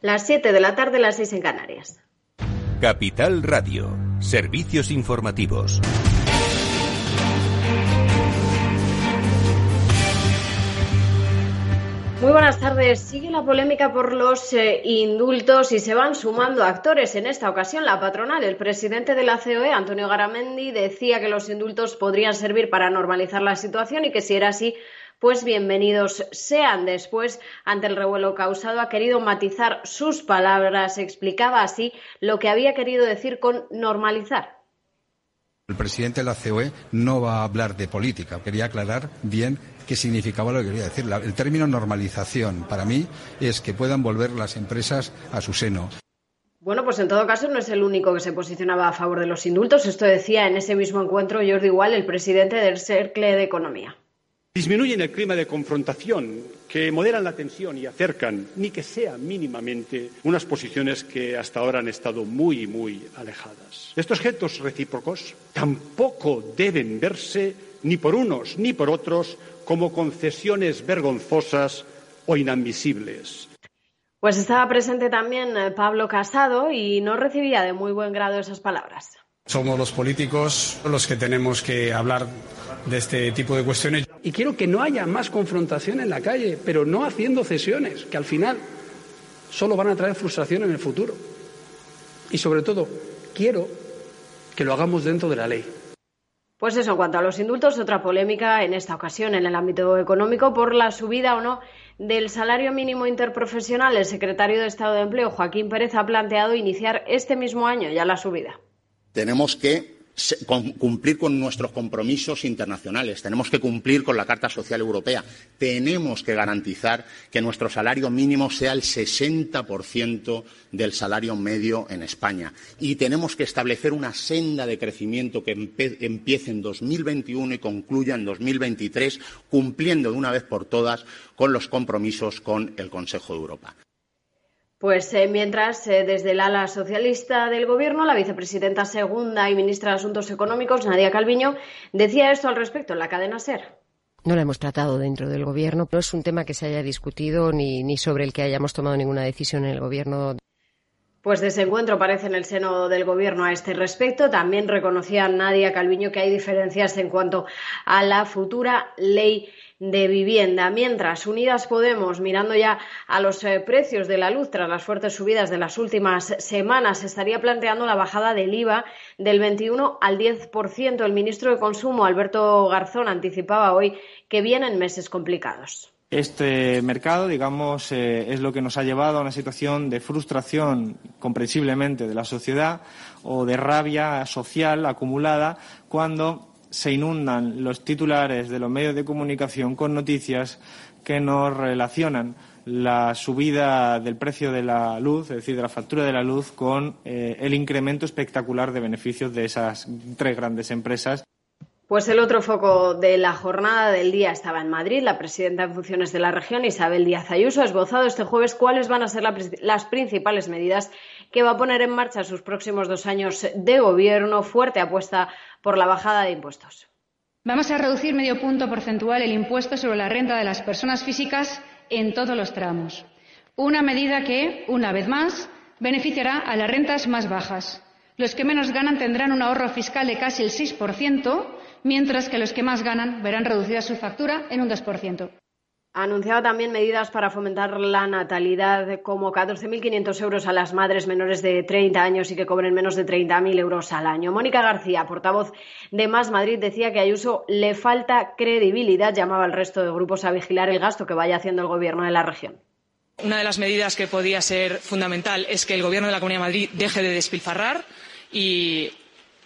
Las 7 de la tarde, las 6 en Canarias. Capital Radio. Servicios informativos. Muy buenas tardes. Sigue la polémica por los eh, indultos y se van sumando actores. En esta ocasión, la patronal, el presidente de la COE, Antonio Garamendi, decía que los indultos podrían servir para normalizar la situación y que si era así, pues bienvenidos sean. Después, ante el revuelo causado, ha querido matizar sus palabras. Explicaba así lo que había querido decir con normalizar. El presidente de la COE no va a hablar de política. Quería aclarar bien qué significaba lo que quería decir. el término normalización para mí es que puedan volver las empresas a su seno. Bueno, pues en todo caso no es el único que se posicionaba a favor de los indultos. Esto decía en ese mismo encuentro Jordi Igual, el presidente del Cercle de Economía. Disminuyen el clima de confrontación, que moderan la tensión y acercan, ni que sea mínimamente, unas posiciones que hasta ahora han estado muy, muy alejadas. Estos gestos recíprocos tampoco deben verse ni por unos ni por otros como concesiones vergonzosas o inadmisibles. Pues estaba presente también eh, Pablo Casado y no recibía de muy buen grado esas palabras. Somos los políticos los que tenemos que hablar de este tipo de cuestiones. Y quiero que no haya más confrontación en la calle, pero no haciendo cesiones, que al final solo van a traer frustración en el futuro. Y sobre todo, quiero que lo hagamos dentro de la ley. Pues eso, en cuanto a los indultos, otra polémica en esta ocasión en el ámbito económico por la subida o no del salario mínimo interprofesional. El secretario de Estado de Empleo, Joaquín Pérez, ha planteado iniciar este mismo año ya la subida. Tenemos que cumplir con nuestros compromisos internacionales, tenemos que cumplir con la Carta Social Europea, tenemos que garantizar que nuestro salario mínimo sea el 60% del salario medio en España. Y tenemos que establecer una senda de crecimiento que empiece en 2021 y concluya en 2023, cumpliendo de una vez por todas con los compromisos con el Consejo de Europa. Pues eh, mientras, eh, desde el ala socialista del Gobierno, la vicepresidenta segunda y ministra de Asuntos Económicos, Nadia Calviño, decía esto al respecto en la cadena SER. No lo hemos tratado dentro del Gobierno. No es un tema que se haya discutido ni, ni sobre el que hayamos tomado ninguna decisión en el Gobierno. Pues desencuentro parece en el seno del Gobierno a este respecto. También reconocía Nadia Calviño que hay diferencias en cuanto a la futura ley de vivienda. Mientras, Unidas Podemos, mirando ya a los eh, precios de la luz tras las fuertes subidas de las últimas semanas, estaría planteando la bajada del IVA del 21 al 10%. El ministro de Consumo, Alberto Garzón, anticipaba hoy que vienen meses complicados. Este mercado, digamos, eh, es lo que nos ha llevado a una situación de frustración, comprensiblemente, de la sociedad o de rabia social acumulada cuando se inundan los titulares de los medios de comunicación con noticias que nos relacionan la subida del precio de la luz, es decir, de la factura de la luz, con eh, el incremento espectacular de beneficios de esas tres grandes empresas. Pues el otro foco de la jornada del día estaba en Madrid. La presidenta en funciones de la región, Isabel Díaz Ayuso, ha esbozado este jueves cuáles van a ser las principales medidas que va a poner en marcha sus próximos dos años de gobierno. Fuerte apuesta por la bajada de impuestos. Vamos a reducir medio punto porcentual el impuesto sobre la renta de las personas físicas en todos los tramos. Una medida que, una vez más, beneficiará a las rentas más bajas. Los que menos ganan tendrán un ahorro fiscal de casi el 6%, mientras que los que más ganan verán reducida su factura en un 2%. Anunciaba también medidas para fomentar la natalidad, como 14.500 euros a las madres menores de 30 años y que cobren menos de 30.000 euros al año. Mónica García, portavoz de Más Madrid, decía que a Ayuso le falta credibilidad. Llamaba al resto de grupos a vigilar el gasto que vaya haciendo el Gobierno de la región. Una de las medidas que podía ser fundamental es que el Gobierno de la Comunidad de Madrid deje de despilfarrar y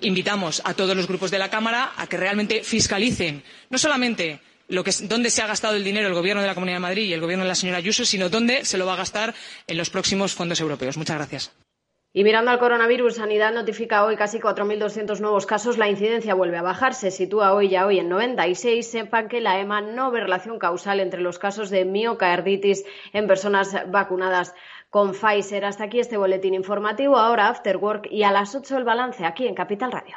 invitamos a todos los grupos de la Cámara a que realmente fiscalicen no solamente dónde se ha gastado el dinero el Gobierno de la Comunidad de Madrid y el Gobierno de la señora Ayuso, sino dónde se lo va a gastar en los próximos fondos europeos. Muchas gracias. Y mirando al coronavirus, Sanidad notifica hoy casi 4.200 nuevos casos. La incidencia vuelve a bajar, se sitúa hoy ya hoy en 96. Sepan que la EMA no ve relación causal entre los casos de miocarditis en personas vacunadas con Pfizer. Hasta aquí este boletín informativo. Ahora After Work y a las 8 el balance aquí en Capital Radio.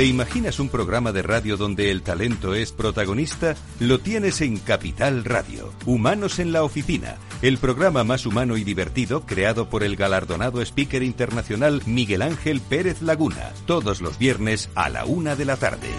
¿Te imaginas un programa de radio donde el talento es protagonista? Lo tienes en Capital Radio. Humanos en la Oficina, el programa más humano y divertido creado por el galardonado speaker internacional Miguel Ángel Pérez Laguna, todos los viernes a la una de la tarde.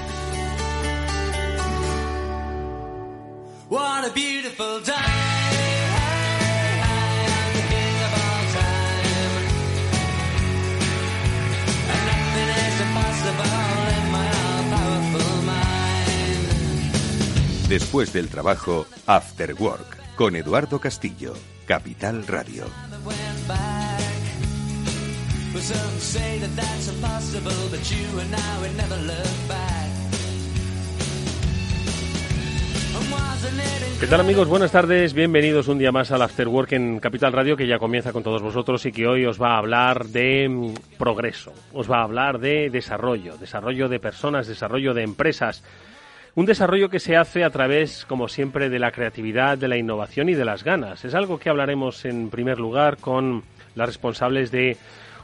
Después del trabajo, After Work, con Eduardo Castillo, Capital Radio. ¿Qué tal amigos? Buenas tardes, bienvenidos un día más al After Work en Capital Radio que ya comienza con todos vosotros y que hoy os va a hablar de mm, progreso, os va a hablar de desarrollo, desarrollo de personas, desarrollo de empresas. Un desarrollo que se hace a través, como siempre, de la creatividad, de la innovación y de las ganas. Es algo que hablaremos en primer lugar con las responsables de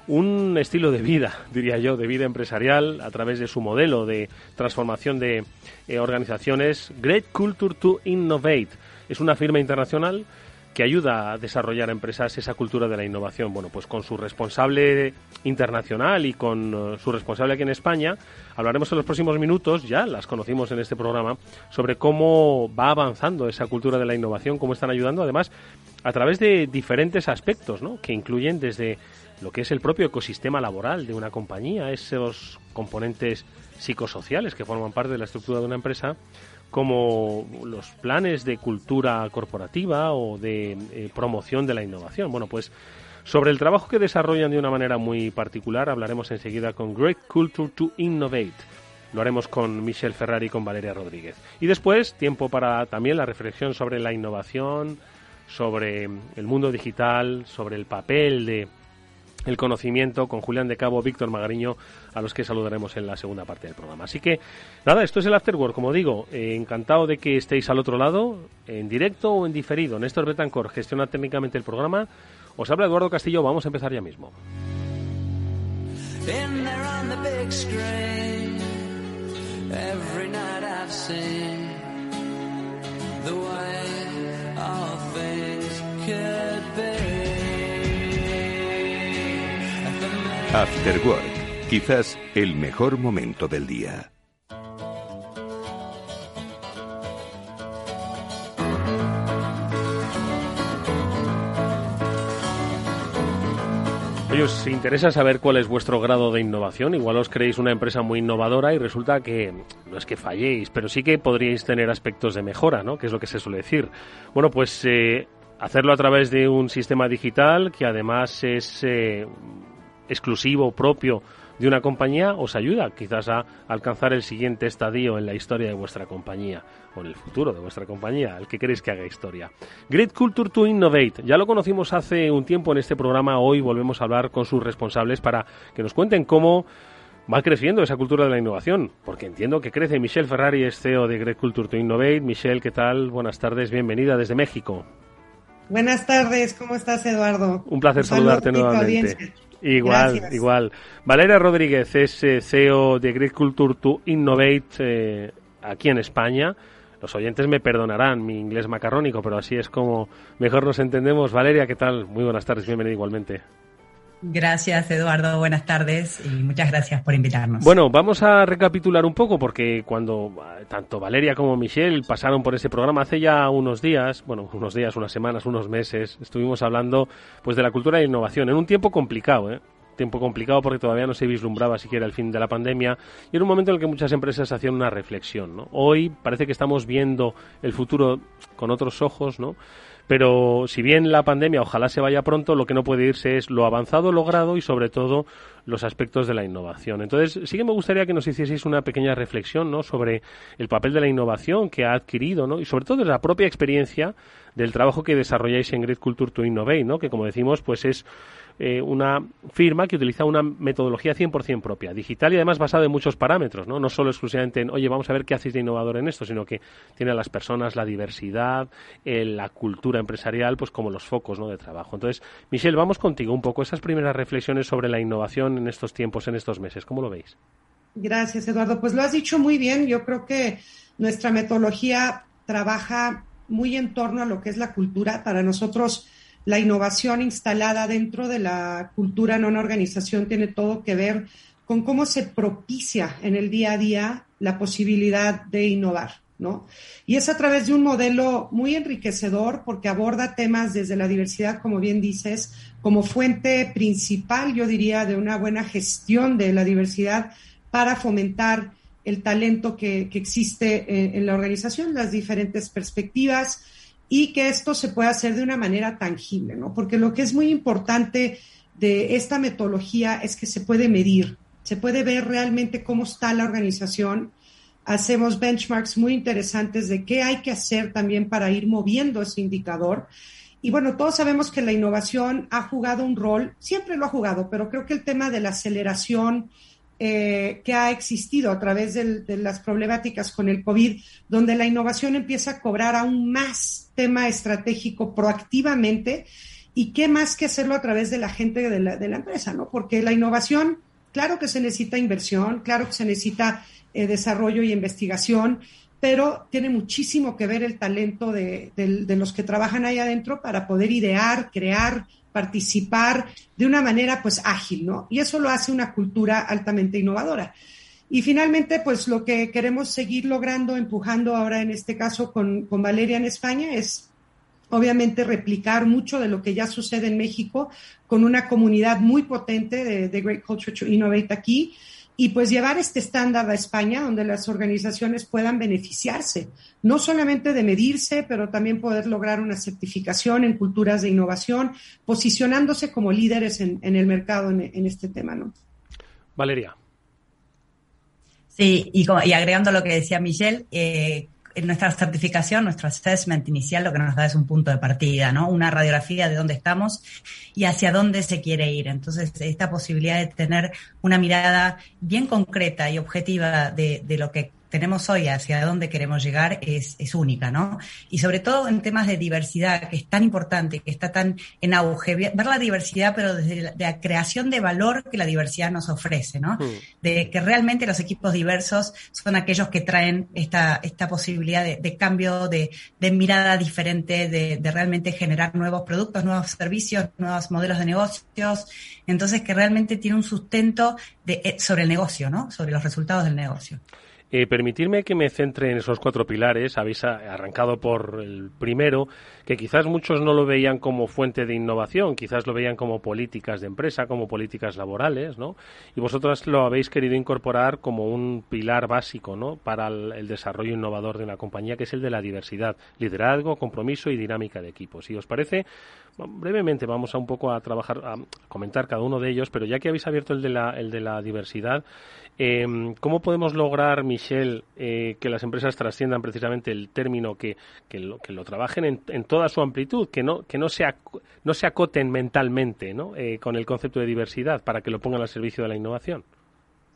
un estilo de vida, diría yo, de vida empresarial a través de su modelo de transformación de eh, organizaciones. Great Culture to Innovate es una firma internacional que ayuda a desarrollar empresas esa cultura de la innovación. Bueno, pues con su responsable internacional y con eh, su responsable aquí en España, hablaremos en los próximos minutos, ya las conocimos en este programa, sobre cómo va avanzando esa cultura de la innovación, cómo están ayudando, además, a través de diferentes aspectos, ¿no? que incluyen desde lo que es el propio ecosistema laboral de una compañía, esos componentes psicosociales que forman parte de la estructura de una empresa, como los planes de cultura corporativa o de eh, promoción de la innovación. Bueno, pues sobre el trabajo que desarrollan de una manera muy particular hablaremos enseguida con Great Culture to Innovate. Lo haremos con Michelle Ferrari y con Valeria Rodríguez. Y después, tiempo para también la reflexión sobre la innovación, sobre el mundo digital, sobre el papel de el conocimiento con Julián de Cabo, Víctor Magariño, a los que saludaremos en la segunda parte del programa. Así que, nada, esto es el Afterwork, como digo, eh, encantado de que estéis al otro lado, en directo o en diferido. Néstor Betancor gestiona técnicamente el programa. Os habla Eduardo Castillo, vamos a empezar ya mismo. After Work, quizás el mejor momento del día. Oye, os interesa saber cuál es vuestro grado de innovación. Igual os creéis una empresa muy innovadora y resulta que no es que falléis, pero sí que podríais tener aspectos de mejora, ¿no? Que es lo que se suele decir. Bueno, pues eh, hacerlo a través de un sistema digital que además es eh, exclusivo, propio de una compañía, os ayuda quizás a alcanzar el siguiente estadio en la historia de vuestra compañía o en el futuro de vuestra compañía, el que queréis que haga historia. Great Culture to Innovate. Ya lo conocimos hace un tiempo en este programa, hoy volvemos a hablar con sus responsables para que nos cuenten cómo va creciendo esa cultura de la innovación, porque entiendo que crece. Michelle Ferrari es CEO de Great Culture to Innovate. Michelle, ¿qué tal? Buenas tardes, bienvenida desde México. Buenas tardes, ¿cómo estás, Eduardo? Un placer saludarte nuevamente. Igual, igual. Valeria Rodríguez es eh, CEO de Great Culture to Innovate eh, aquí en España. Los oyentes me perdonarán mi inglés macarrónico, pero así es como mejor nos entendemos. Valeria, ¿qué tal? Muy buenas tardes, bienvenida igualmente. Gracias, Eduardo. Buenas tardes y muchas gracias por invitarnos. Bueno, vamos a recapitular un poco porque cuando eh, tanto Valeria como Michelle pasaron por ese programa hace ya unos días, bueno, unos días, unas semanas, unos meses, estuvimos hablando pues de la cultura de innovación en un tiempo complicado, ¿eh? tiempo complicado porque todavía no se vislumbraba siquiera el fin de la pandemia y en un momento en el que muchas empresas hacían una reflexión. ¿no? Hoy parece que estamos viendo el futuro con otros ojos, ¿no? Pero si bien la pandemia ojalá se vaya pronto, lo que no puede irse es lo avanzado logrado y sobre todo los aspectos de la innovación. Entonces, sí que me gustaría que nos hicieseis una pequeña reflexión ¿no? sobre el papel de la innovación que ha adquirido ¿no? y sobre todo de la propia experiencia del trabajo que desarrolláis en Great Culture to Innovate, ¿no? que como decimos, pues es eh, una firma que utiliza una metodología 100% propia, digital y además basada en muchos parámetros, ¿no? No solo exclusivamente en, oye, vamos a ver qué hacéis de innovador en esto, sino que tiene a las personas, la diversidad, eh, la cultura empresarial, pues como los focos, ¿no? De trabajo. Entonces, Michelle, vamos contigo un poco esas primeras reflexiones sobre la innovación en estos tiempos, en estos meses. ¿Cómo lo veis? Gracias, Eduardo. Pues lo has dicho muy bien. Yo creo que nuestra metodología trabaja muy en torno a lo que es la cultura. Para nosotros, la innovación instalada dentro de la cultura en una organización tiene todo que ver con cómo se propicia en el día a día la posibilidad de innovar, ¿no? Y es a través de un modelo muy enriquecedor porque aborda temas desde la diversidad, como bien dices, como fuente principal, yo diría, de una buena gestión de la diversidad para fomentar el talento que, existe en, en la organización, las diferentes perspectivas, y que esto se pueda hacer de una manera tangible, ¿no? Porque lo que es muy importante de esta metodología es que se puede medir, se puede ver realmente cómo está la organización. Hacemos benchmarks muy interesantes de qué hay que hacer también para ir moviendo ese indicador. Y bueno, todos sabemos que la innovación ha jugado un rol, siempre lo ha jugado, pero creo que el tema de la aceleración, eh, que ha existido a través de las problemáticas con el COVID, donde la innovación empieza a cobrar aún más tema estratégico proactivamente y qué más que hacerlo a través de la gente de la, de la empresa, ¿no? Porque la innovación, claro que se necesita inversión, claro que se necesita eh, desarrollo y investigación, pero tiene muchísimo que ver el talento de, de, los que trabajan ahí adentro para poder idear, crear, participar de una manera pues ágil, ¿no? Y eso lo hace una cultura altamente innovadora. Y finalmente, pues lo que queremos seguir logrando, empujando ahora en este caso con, Valeria en España es obviamente replicar mucho de lo que ya sucede en México con una comunidad muy potente de, de Great Culture to Innovate aquí y pues llevar este estándar a España donde las organizaciones puedan beneficiarse, no solamente de medirse, pero también poder lograr una certificación en culturas de innovación, posicionándose como líderes en, el mercado en, este tema, ¿no? Valeria. Sí, y, y agregando lo que decía Michelle, eh, en nuestra certificación, nuestro assessment inicial lo que nos da es un punto de partida, ¿no? Una radiografía de dónde estamos y hacia dónde se quiere ir. Entonces, esta posibilidad de tener una mirada bien concreta y objetiva de, de lo que tenemos hoy hacia dónde queremos llegar es, es, única, ¿no? Y sobre todo en temas de diversidad, que es tan importante, que está tan en auge, ver la diversidad, pero desde la, creación de valor que la diversidad nos ofrece, ¿no? Hmm. De que realmente los equipos diversos son aquellos que traen esta, esta posibilidad de, cambio, de, de, mirada diferente, de, de realmente generar nuevos productos, nuevos servicios, nuevos modelos de negocios. Entonces, que realmente tiene un sustento de, eh, sobre el negocio, ¿no? Sobre los resultados del negocio. Eh, permitirme que me centre en esos cuatro pilares. Habéis arrancado por el primero, que quizás muchos no lo veían como fuente de innovación, quizás lo veían como políticas de empresa, como políticas laborales, ¿no? Y vosotros lo habéis querido incorporar como un pilar básico, ¿no? Para el, desarrollo innovador de una compañía, que es el de la diversidad, liderazgo, compromiso y dinámica de equipos. Si os parece, brevemente vamos a un poco a trabajar, a comentar cada uno de ellos, pero ya que habéis abierto el de la, el de la diversidad, eh, ¿cómo podemos lograr, Michelle, eh, que las empresas trasciendan precisamente el término, que, que, lo, que lo trabajen en, en toda su amplitud, que no, que no, se, no se acoten mentalmente ¿no? Eh, con el concepto de diversidad para que lo pongan al servicio de la innovación?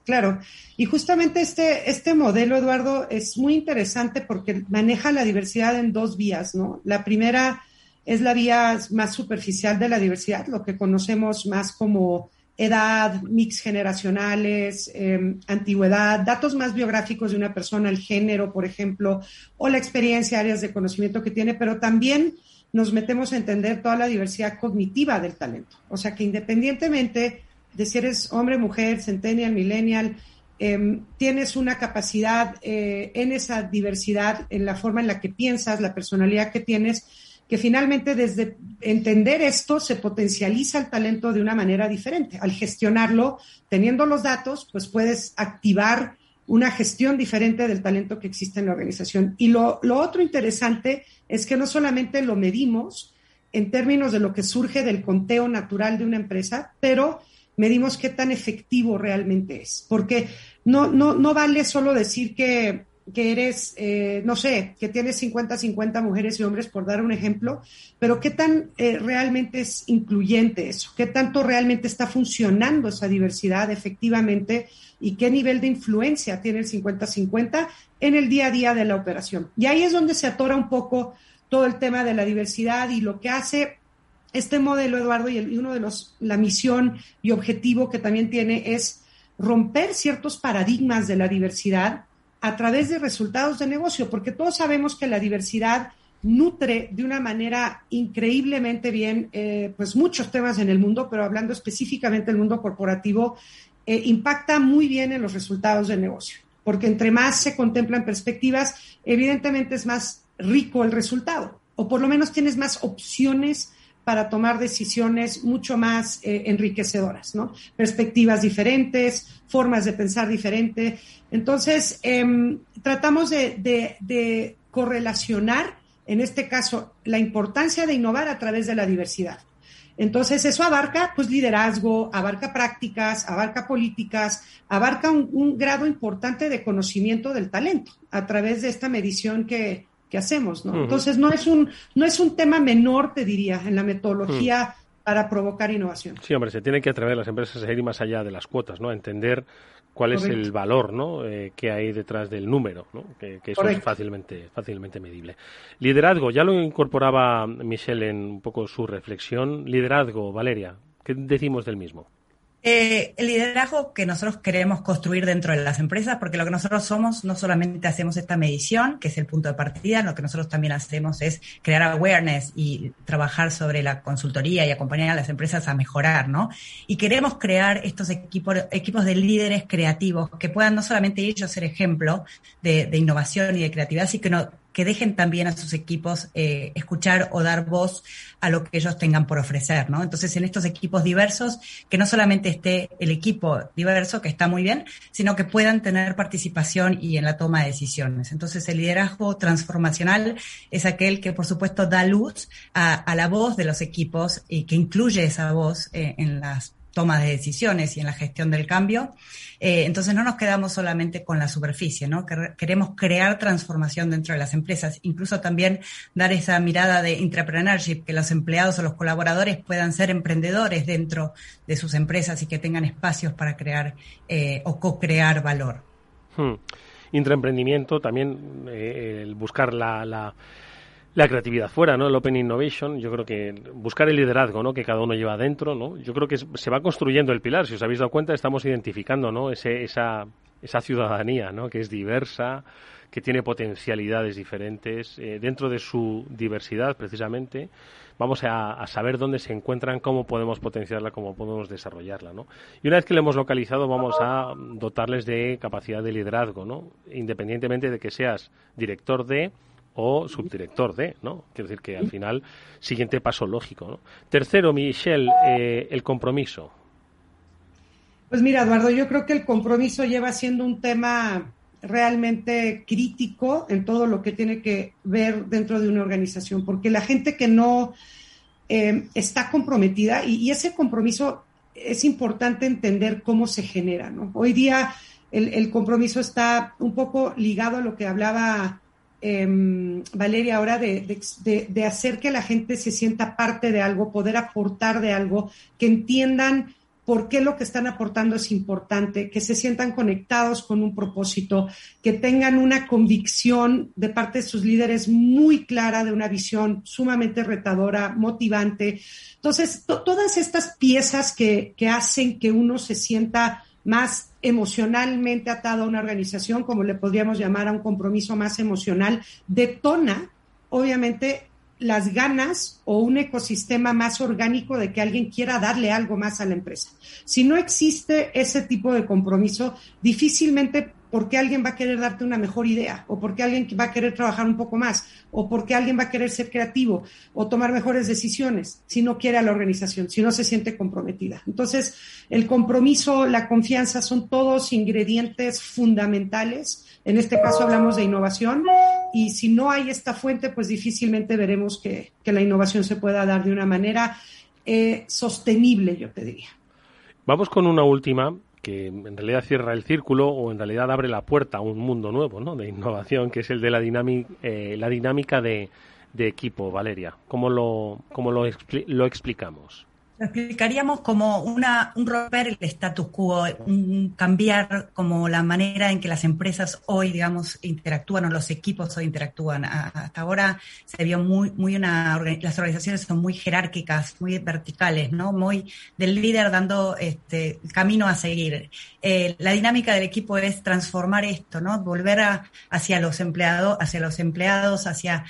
Claro, y justamente este, este modelo, Eduardo, es muy interesante porque maneja la diversidad en dos vías, ¿no? La primera es la vía más superficial de la diversidad, lo que conocemos más como edad, mix generacionales, em, antigüedad, datos más biográficos de una persona, el género, por ejemplo, o la experiencia, áreas de conocimiento que tiene, pero también nos metemos a entender toda la diversidad cognitiva del talento. O sea que independientemente de si eres hombre, mujer, centennial, millennial, em, tienes una capacidad eh, en esa diversidad, en la forma en la que piensas, la personalidad que tienes, que finalmente desde entender esto se potencializa el talento de una manera diferente. Al gestionarlo, teniendo los datos, pues puedes activar una gestión diferente del talento que existe en la organización. Y lo, lo otro interesante es que no solamente lo medimos en términos de lo que surge del conteo natural de una empresa, pero medimos qué tan efectivo realmente es. Porque no, no, no vale solo decir que, que eres, eh, no sé, que tienes 50-50 mujeres y hombres, por dar un ejemplo, pero qué tan eh, realmente es incluyente eso, qué tanto realmente está funcionando esa diversidad efectivamente y qué nivel de influencia tiene el 50-50 en el día a día de la operación. Y ahí es donde se atora un poco todo el tema de la diversidad y lo que hace este modelo, Eduardo, y, y uno de los, la misión y objetivo que también tiene es romper ciertos paradigmas de la diversidad a través de resultados de negocio, porque todos sabemos que la diversidad nutre de una manera increíblemente bien, eh, pues muchos temas en el mundo, pero hablando específicamente del mundo corporativo, eh, impacta muy bien en los resultados del negocio, porque entre más se contemplan perspectivas, evidentemente es más rico el resultado, o por lo menos tienes más opciones para tomar decisiones mucho más eh, enriquecedoras, ¿no? Perspectivas diferentes, formas de pensar diferentes. Entonces, em, tratamos de, correlacionar, en este caso, la importancia de innovar a través de la diversidad. Entonces, eso abarca pues liderazgo, abarca prácticas, abarca políticas, abarca un grado importante de conocimiento del talento a través de esta medición que, que hacemos, ¿no? Entonces no es un no es un tema menor, te diría, en la metodología para provocar innovación. Sí, hombre, se tienen que atrever las empresas a ir más allá de las cuotas, ¿no? A entender cuál es el valor, ¿no? Eh, que hay detrás del número, ¿no? Que, eso es fácilmente fácilmente medible. Liderazgo, ya lo incorporaba Michelle en un poco su reflexión. Liderazgo, Valeria, ¿qué decimos del mismo? Eh, el liderazgo que nosotros queremos construir dentro de las empresas, porque lo que nosotros somos, no solamente hacemos esta medición, que es el punto de partida, lo que nosotros también hacemos es crear awareness y trabajar sobre la consultoría y acompañar a las empresas a mejorar, ¿no? Y queremos crear estos equipos, de líderes creativos que puedan no solamente ellos ser ejemplo de, de innovación y de creatividad, sino que dejen también a sus equipos eh, escuchar o dar voz a lo que ellos tengan por ofrecer, ¿no? Entonces, en estos equipos diversos, que no solamente esté el equipo diverso, que está muy bien, sino que puedan tener participación y en la toma de decisiones. Entonces, el liderazgo transformacional es aquel que, por supuesto, da luz a, la voz de los equipos y que incluye esa voz eh, en las toma de decisiones y en la gestión del cambio. Eh, entonces no nos quedamos solamente con la superficie, ¿no? Queremos crear transformación dentro de las empresas, incluso también dar esa mirada de entrepreneurship, que los empleados o los colaboradores puedan ser emprendedores dentro de sus empresas y que tengan espacios para crear eh, o co-crear valor. Hmm. Intraemprendimiento, también eh, el buscar la la creatividad fuera, ¿no? El Open Innovation, yo creo que buscar el liderazgo, ¿no? Que cada uno lleva dentro, ¿no? Yo creo que se va construyendo el pilar. Si os habéis dado cuenta, estamos identificando, ¿no? Ese, esa, esa ciudadanía, ¿no? Que es diversa, que tiene potencialidades diferentes. Eh, dentro de su diversidad, precisamente, vamos a, saber dónde se encuentran, cómo podemos potenciarla, cómo podemos desarrollarla, ¿no? Y una vez que la hemos localizado, vamos a dotarles de capacidad de liderazgo, ¿no? Independientemente de que seas director de o subdirector de, ¿no? Quiero decir que al final, siguiente paso lógico, ¿no? Tercero, Michelle, eh, el compromiso. Pues mira, Eduardo, yo creo que el compromiso lleva siendo un tema realmente crítico en todo lo que tiene que ver dentro de una organización, porque la gente que no eh, está comprometida, y, ese compromiso es importante entender cómo se genera, ¿no? Hoy día el, el compromiso está un poco ligado a lo que hablaba Em, Valeria, ahora de, de, hacer que la gente se sienta parte de algo, poder aportar de algo, que entiendan por qué lo que están aportando es importante, que se sientan conectados con un propósito, que tengan una convicción de parte de sus líderes muy clara de una visión sumamente retadora, motivante. Entonces, todas estas piezas que, que hacen que uno se sienta más emocionalmente atado a una organización, como le podríamos llamar a un compromiso más emocional, detona, obviamente, las ganas o un ecosistema más orgánico de que alguien quiera darle algo más a la empresa. Si no existe ese tipo de compromiso, difícilmente porque alguien va a querer darte una mejor idea, o porque alguien va a querer trabajar un poco más, o porque alguien va a querer ser creativo o tomar mejores decisiones si no quiere a la organización, si no se siente comprometida. Entonces, el compromiso, la confianza son todos ingredientes fundamentales. En este caso hablamos de innovación y si no hay esta fuente, pues difícilmente veremos que, la innovación se pueda dar de una manera eh, sostenible, yo te diría. Vamos con una última que en realidad cierra el círculo o en realidad abre la puerta a un mundo nuevo ¿no? de innovación, que es el de la, eh, la dinámica de, equipo, Valeria. ¿Cómo lo, cómo lo, lo explicamos? Lo explicaríamos como una, un romper el status quo, un cambiar como la manera en que las empresas hoy, digamos, interactúan o los equipos hoy interactúan. Hasta ahora se vio muy, muy una, las organizaciones son muy jerárquicas, muy verticales, ¿no? Muy del líder dando este camino a seguir. Eh, la dinámica del equipo es transformar esto, ¿no? Volver a, hacia los empleados, hacia los empleados, hacia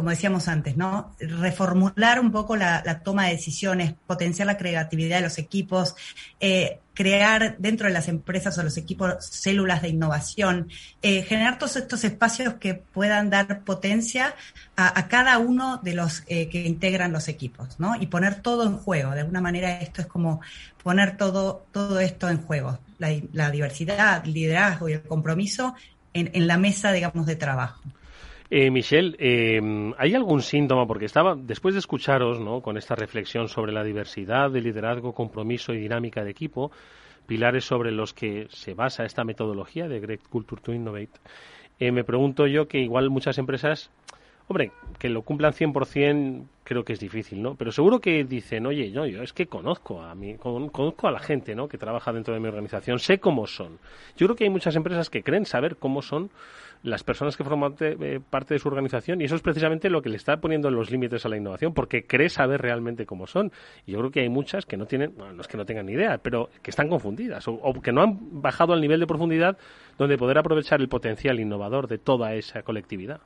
como decíamos antes, ¿no? Reformular un poco la, toma de decisiones, potenciar la creatividad de los equipos, eh, crear dentro de las empresas o los equipos células de innovación, eh, generar todos estos espacios que puedan dar potencia a, cada uno de los eh, que integran los equipos, ¿no? Y poner todo en juego. De alguna manera esto es como poner todo, todo esto en juego. La, diversidad, el liderazgo y el compromiso en, en la mesa, digamos, de trabajo. Eh, Michelle, eh, ¿hay algún síntoma? Porque estaba, después de escucharos ¿no? con esta reflexión sobre la diversidad de liderazgo, compromiso y dinámica de equipo, pilares sobre los que se basa esta metodología de Great Culture to Innovate, eh, me pregunto yo que igual muchas empresas, hombre, que lo cumplan 100% creo que es difícil, ¿no? Pero seguro que dicen, oye, yo, yo es que conozco a mí, conozco a la gente, ¿no? Que trabaja dentro de mi organización, sé cómo son. Yo creo que hay muchas empresas que creen saber cómo son las personas que forman eh, parte de su organización y eso es precisamente lo que le está poniendo los límites a la innovación porque cree saber realmente cómo son y yo creo que hay muchas que no tienen no es que no tengan ni idea pero que están confundidas o, que no han bajado al nivel de profundidad donde poder aprovechar el potencial innovador de toda esa colectividad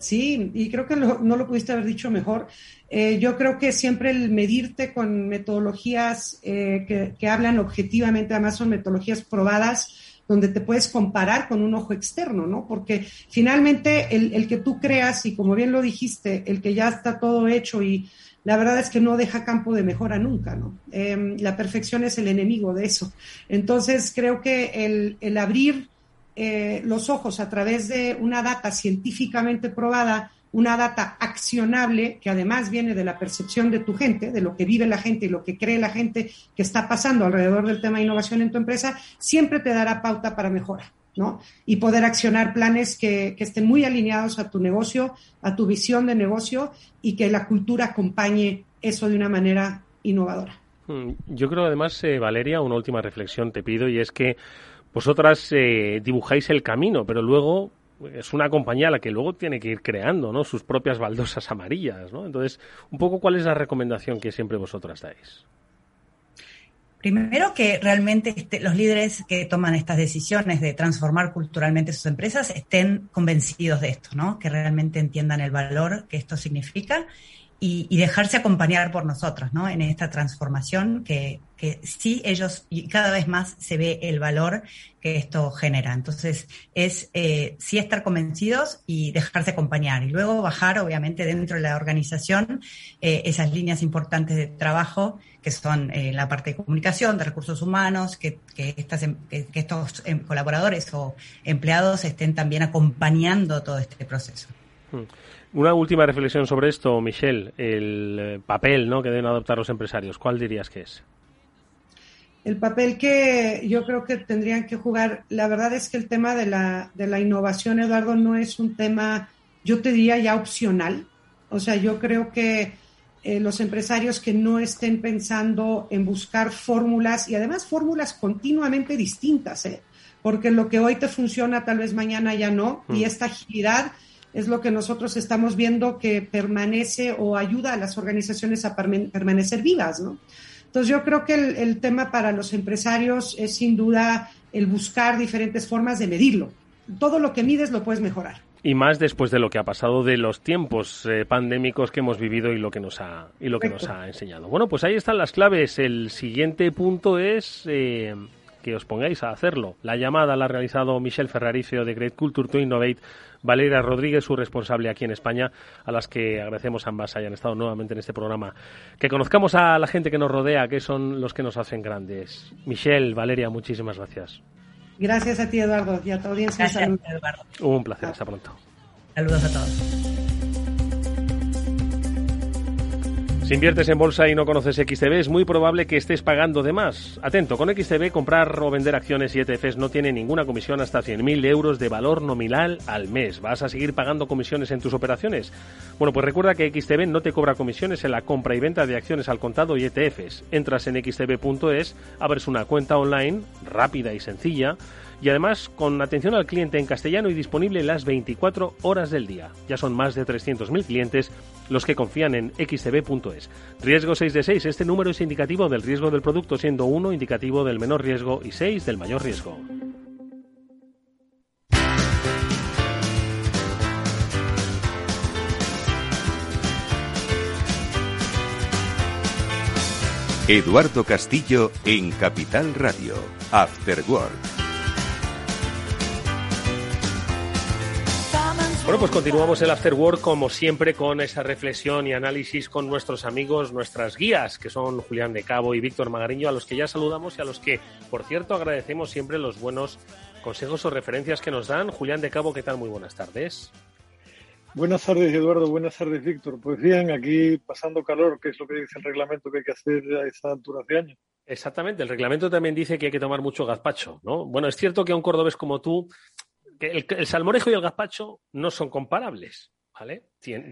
Sí, y creo que no lo pudiste haber dicho mejor. Eh, yo creo que siempre el medirte con metodologías eh, que, que, hablan objetivamente, además son metodologías probadas, donde te puedes comparar con un ojo externo, ¿no? Porque finalmente el, que tú creas, y como bien lo dijiste, el que ya está todo hecho y la verdad es que no deja campo de mejora nunca, ¿no? Em, la perfección es el enemigo de eso. Entonces, creo que el, abrir eh, los ojos a través de una data científicamente probada una data accionable que además viene de la percepción de tu gente, de lo que vive la gente y lo que cree la gente que está pasando alrededor del tema de innovación en tu empresa, siempre te dará pauta para mejora, ¿no? Y poder accionar planes que, estén muy alineados a tu negocio, a tu visión de negocio y que la cultura acompañe eso de una manera innovadora. Mm, yo creo además, eh, Valeria, una última reflexión te pido y es que vosotras eh, dibujáis el camino, pero luego es una compañía a la que luego tiene que ir creando ¿no? sus propias baldosas amarillas. ¿no? Entonces, un poco cuál es la recomendación que siempre vosotras dais. Primero que realmente este, los líderes que toman estas decisiones de transformar culturalmente sus empresas estén convencidos de esto, ¿no? Que realmente entiendan el valor que esto significa y, dejarse acompañar por nosotros, ¿no? En esta transformación que, que sí ellos y cada vez más se ve el valor que esto genera. Entonces es eh, sí estar convencidos y dejarse acompañar y luego bajar, obviamente, dentro de la organización eh, esas líneas importantes de trabajo que son eh, la parte de comunicación, de recursos humanos, que, que, estas, em, que estos em, colaboradores o empleados estén también acompañando todo este proceso. Hmm. Una última reflexión sobre esto, Michelle, el eh, papel ¿no? que deben adoptar los empresarios. ¿Cuál dirías que es? El papel que yo creo que tendrían que jugar, la verdad es que el tema de la, de la innovación, Eduardo, no es un tema, yo te diría ya opcional. O sea, yo creo que eh, los empresarios que no estén pensando en buscar fórmulas y además fórmulas continuamente distintas, ¿eh? porque lo que hoy te funciona tal vez mañana ya no, y mm. esta agilidad es lo que nosotros estamos viendo que permanece o ayuda a las organizaciones a permanecer vivas, ¿no? Entonces yo creo que el, tema para los empresarios es sin duda el buscar diferentes formas de medirlo. Todo lo que mides lo puedes mejorar. Y más después de lo que ha pasado de los tiempos eh, pandémicos que hemos vivido y lo que nos ha y lo que nos ha enseñado. Bueno, pues ahí están las claves. El siguiente punto es eh, que os pongáis a hacerlo. La llamada la ha realizado Michel Ferraricio de Great Culture to Innovate, Valeria Rodríguez, su responsable aquí en España, a las que agradecemos ambas hayan estado nuevamente en este programa. Que conozcamos a la gente que nos rodea, que son los que nos hacen grandes. Michel, Valeria, muchísimas gracias. Gracias a ti, Eduardo, y a tu audiencia. Gracias, Eduardo. Un placer, hasta pronto. Saludos a todos. Si inviertes en bolsa y no conoces XTB, es muy probable que estés pagando de más. Atento, con XTB comprar o vender acciones y ETFs no tiene ninguna comisión hasta 100.000 euros de valor nominal al mes. ¿Vas a seguir pagando comisiones en tus operaciones? Bueno, pues recuerda que XTB no te cobra comisiones en la compra y venta de acciones al contado y ETFs. Entras en xtb.es, abres una cuenta online rápida y sencilla y además con atención al cliente en castellano y disponible las 24 horas del día. Ya son más de 300.000 clientes los que confían en xtb.es. Riesgo 6 de 6. Este número es indicativo del riesgo del producto, siendo 1 indicativo del menor riesgo y 6 del mayor riesgo. Eduardo Castillo en Capital Radio, After Work. Bueno, pues continuamos el After Work como siempre con esa reflexión y análisis con nuestros amigos, nuestras guías, que son Julián de Cabo y Víctor Magariño, a los que ya saludamos y a los que, por cierto, agradecemos siempre los buenos consejos o referencias que nos dan. Julián de Cabo, ¿qué tal? Muy buenas tardes. Buenas tardes, Eduardo. Buenas tardes, Víctor. Pues bien, aquí pasando calor, que es lo que dice el reglamento que hay que hacer a esta altura de año. Exactamente, el reglamento también dice que hay que tomar mucho gazpacho, ¿no? Bueno, es cierto que a un cordobés como tú el, salmorejo y el gazpacho no son comparables, ¿vale?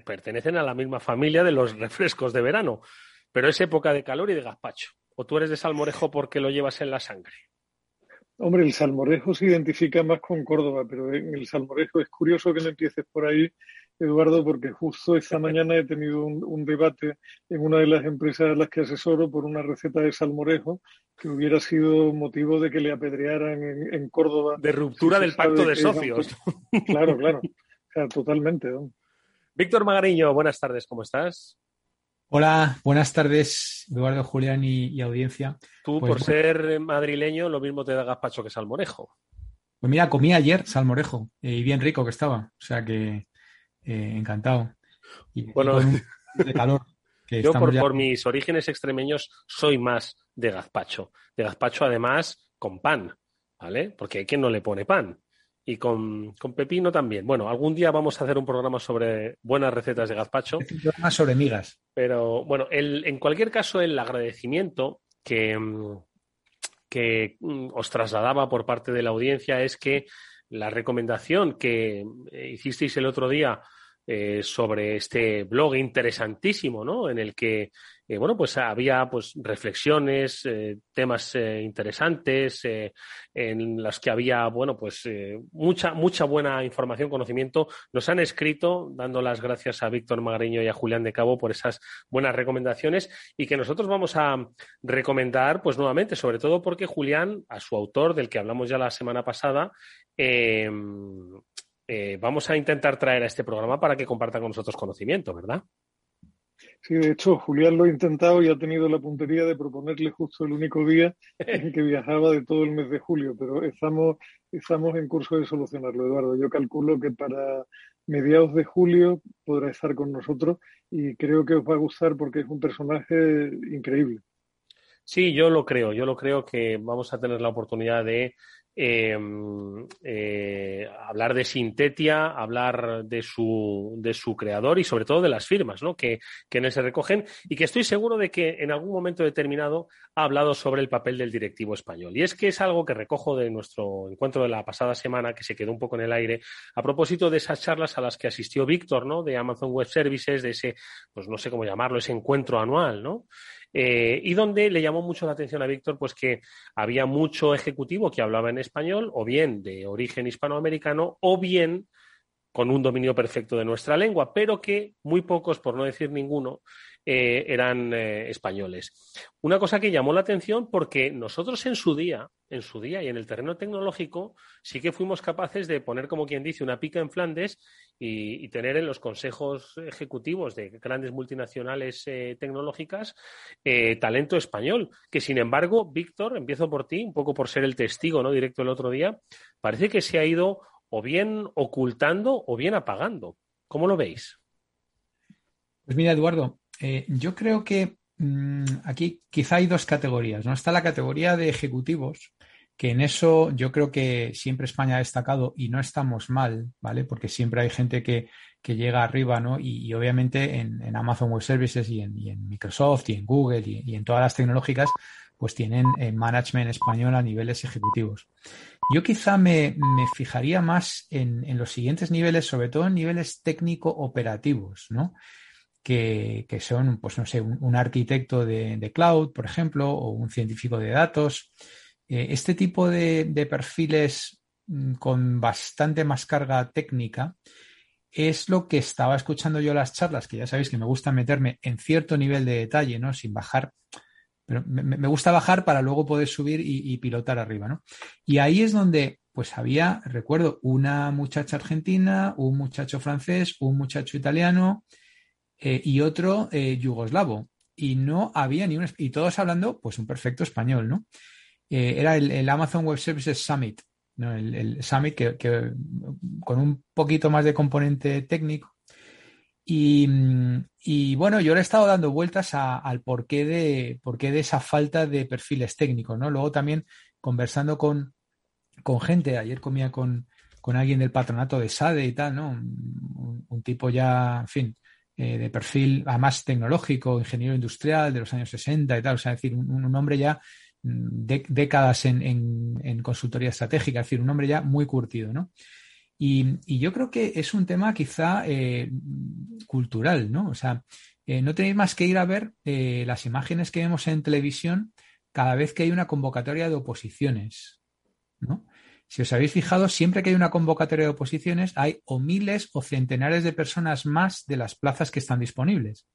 pertenecen a la misma familia de los refrescos de verano, pero es época de calor y de gazpacho. ¿O tú eres de salmorejo porque lo llevas en la sangre? Hombre, el salmorejo se identifica más con Córdoba, pero el salmorejo es curioso que no empieces por ahí, Eduardo, porque justo esta mañana he tenido un, debate en una de las empresas a las que asesoro por una receta de salmorejo que hubiera sido motivo de que le apedrearan en, Córdoba. De ruptura del pacto de socios. Claro, claro. O sea, totalmente. Víctor Magariño, buenas tardes, ¿cómo estás? Hola, buenas tardes, Eduardo, Julián y, audiencia. Tú, pues por ser madrileño, lo mismo te da gazpacho que salmorejo. Pues mira, comí ayer salmorejo eh, y bien rico que estaba. O sea que eh, encantado. Y, bueno, de calor. yo por, mis orígenes extremeños soy más de gazpacho. De gazpacho además con pan, ¿vale? Porque hay quien no le pone pan. Y con, pepino también. Bueno, algún día vamos a hacer un programa sobre buenas recetas de gazpacho. Más sobre migas. Pero bueno, en cualquier caso, el agradecimiento que, que mm, os trasladaba por parte de la audiencia es que la recomendación que hicisteis el otro día eh, sobre este blog interesantísimo, ¿no? En el que, eh, bueno, pues había pues reflexiones, eh, temas interesantes, en las que había, bueno, pues mucha, mucha buena información, conocimiento. Nos han escrito, dando las gracias a Víctor Magariño y a Julián de Cabo por esas buenas recomendaciones y que nosotros vamos a recomendar, pues nuevamente, sobre todo porque Julián, a su autor, del que hablamos ya la semana pasada, eh, vamos a intentar traer a este programa para que comparta con nosotros conocimiento, ¿verdad? Sí, de hecho, Julián lo ha intentado y ha tenido la puntería de proponerle justo el único día en que viajaba de todo el mes de julio, pero estamos, estamos en curso de solucionarlo, Eduardo. Yo calculo que para mediados de julio podrá estar con nosotros y creo que os va a gustar porque es un personaje increíble. Sí, yo lo creo. Yo lo creo que vamos a tener la oportunidad de Em, eh, hablar de Sintetia, hablar de su, de su creador y sobre todo de las firmas ¿no? que, que en él se recogen y que estoy seguro de que en algún momento determinado ha hablado sobre el papel del directivo español. Y es que es algo que recojo de nuestro encuentro de la pasada semana que se quedó un poco en el aire a propósito de esas charlas a las que asistió Víctor, ¿no? de Amazon Web Services, de ese, pues no sé cómo llamarlo, ese encuentro anual, ¿no? Eh, y donde le llamó mucho la atención a Víctor, pues que había mucho ejecutivo que hablaba en español, o bien de origen hispanoamericano, o bien con un dominio perfecto de nuestra lengua, pero que muy pocos, por no decir ninguno, eh, eran eh, españoles. Una cosa que llamó la atención porque nosotros en su día, en su día y en el terreno tecnológico, sí que fuimos capaces de poner, como quien dice, una pica en Flandes y, tener en los consejos ejecutivos de grandes multinacionales eh, tecnológicas talento español, que sin embargo, Víctor, empiezo por ti, un poco por ser el testigo ¿no? directo el otro día, parece que se ha ido o bien ocultando o bien apagando. ¿Cómo lo veis? Pues mira, Eduardo, eh, yo creo que mm, aquí quizá hay dos categorías, ¿no? Está la categoría de ejecutivos, que en eso yo creo que siempre España ha destacado y no estamos mal, ¿vale? Porque siempre hay gente que, llega arriba, ¿no? Y, obviamente en, Amazon Web Services y en, Microsoft y en Google y, en todas las tecnológicas, pues tienen eh, management español a niveles ejecutivos. Yo quizá me, fijaría más en, en, los siguientes niveles, sobre todo en niveles técnico-operativos, ¿no? Que, son, pues no sé, un, arquitecto de, cloud, por ejemplo, o un científico de datos. Eh, este tipo de, perfiles mm, con bastante más carga técnica es lo que estaba escuchando yo las charlas, que ya sabéis que me gusta meterme en cierto nivel de detalle, ¿no? Sin bajar, pero me, gusta bajar para luego poder subir y, y, pilotar arriba, ¿no? Y ahí es donde, pues había, recuerdo, una muchacha argentina, un muchacho francés, un muchacho italiano, eh, y otro eh, yugoslavo. Y no había ni un... Y todos hablando, pues un perfecto español, ¿no? Eh, era el, Amazon Web Services Summit, ¿no? El, Summit que, con un poquito más de componente técnico. Y, bueno, yo le he estado dando vueltas al porqué de, porqué de esa falta de perfiles técnicos, ¿no? Luego también conversando con, con gente, ayer comía con, con alguien del patronato de SADE y tal, ¿no? Un, un, tipo ya, en fin, eh, de perfil además tecnológico, ingeniero industrial de los años 60 y tal, o sea, es decir, un, hombre ya mm, de, décadas en, consultoría estratégica, es decir, un hombre ya muy curtido, ¿no? Y, yo creo que es un tema quizá eh, cultural, ¿no? O sea, eh, no tenéis más que ir a ver las imágenes que vemos en televisión cada vez que hay una convocatoria de oposiciones, ¿no? Si os habéis fijado, siempre que hay una convocatoria de oposiciones, hay o miles o centenares de personas más de las plazas que están disponibles.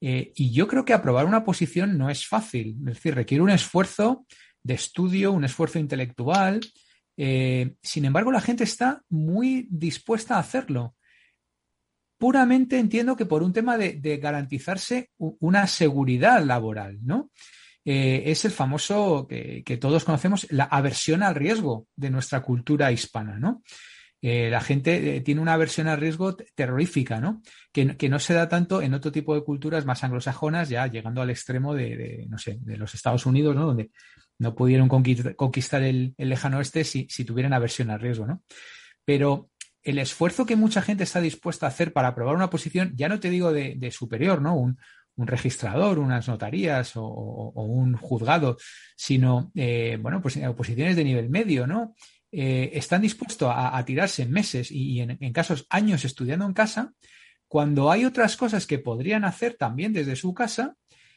Eh, y yo creo que aprobar una posición no es fácil, es decir, requiere un esfuerzo de estudio, un esfuerzo intelectual. Eh, sin embargo, la gente está muy dispuesta a hacerlo. Puramente entiendo que por un tema de, de garantizarse una seguridad laboral, ¿no? Eh, es el famoso que, todos conocemos, la aversión al riesgo de nuestra cultura hispana, ¿no? Eh, la gente eh, tiene una aversión al riesgo terrorífica, ¿no? Que, no se da tanto en otro tipo de culturas más anglosajonas, ya llegando al extremo de, no sé, de los Estados Unidos, ¿no? Donde no pudieron conquistar el, lejano oeste si, tuvieran aversión al riesgo, ¿no? Pero el esfuerzo que mucha gente está dispuesta a hacer para aprobar una posición, ya no te digo de, de superior, ¿no? Un, un registrador, unas notarías o, un juzgado, sino, eh, bueno, pues oposiciones de nivel medio, ¿no? Eh, están dispuestos a, tirarse meses y, en, casos años estudiando en casa, cuando hay otras cosas que podrían hacer también desde su casa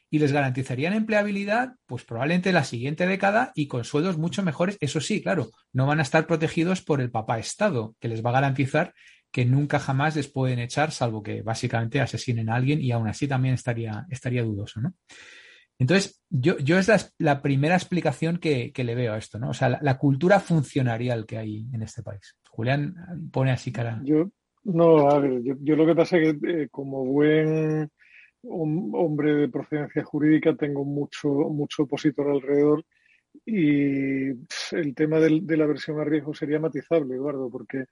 y les garantizarían empleabilidad, pues probablemente la siguiente década y con sueldos mucho mejores. Eso sí, claro, no van a estar protegidos por el papá Estado, que les va a garantizar que nunca jamás les pueden echar, salvo que básicamente asesinen a alguien y aún así también estaría, estaría dudoso, ¿no? Entonces, yo, yo es la, primera explicación que, le veo a esto, ¿no? O sea, la, cultura funcionarial que hay en este país. Julián pone así cara. Yo, no, a ver, yo, lo que pasa es que eh, como buen hombre de procedencia jurídica tengo mucho, mucho opositor alrededor y el tema de la versión a riesgo sería matizable, Eduardo, porque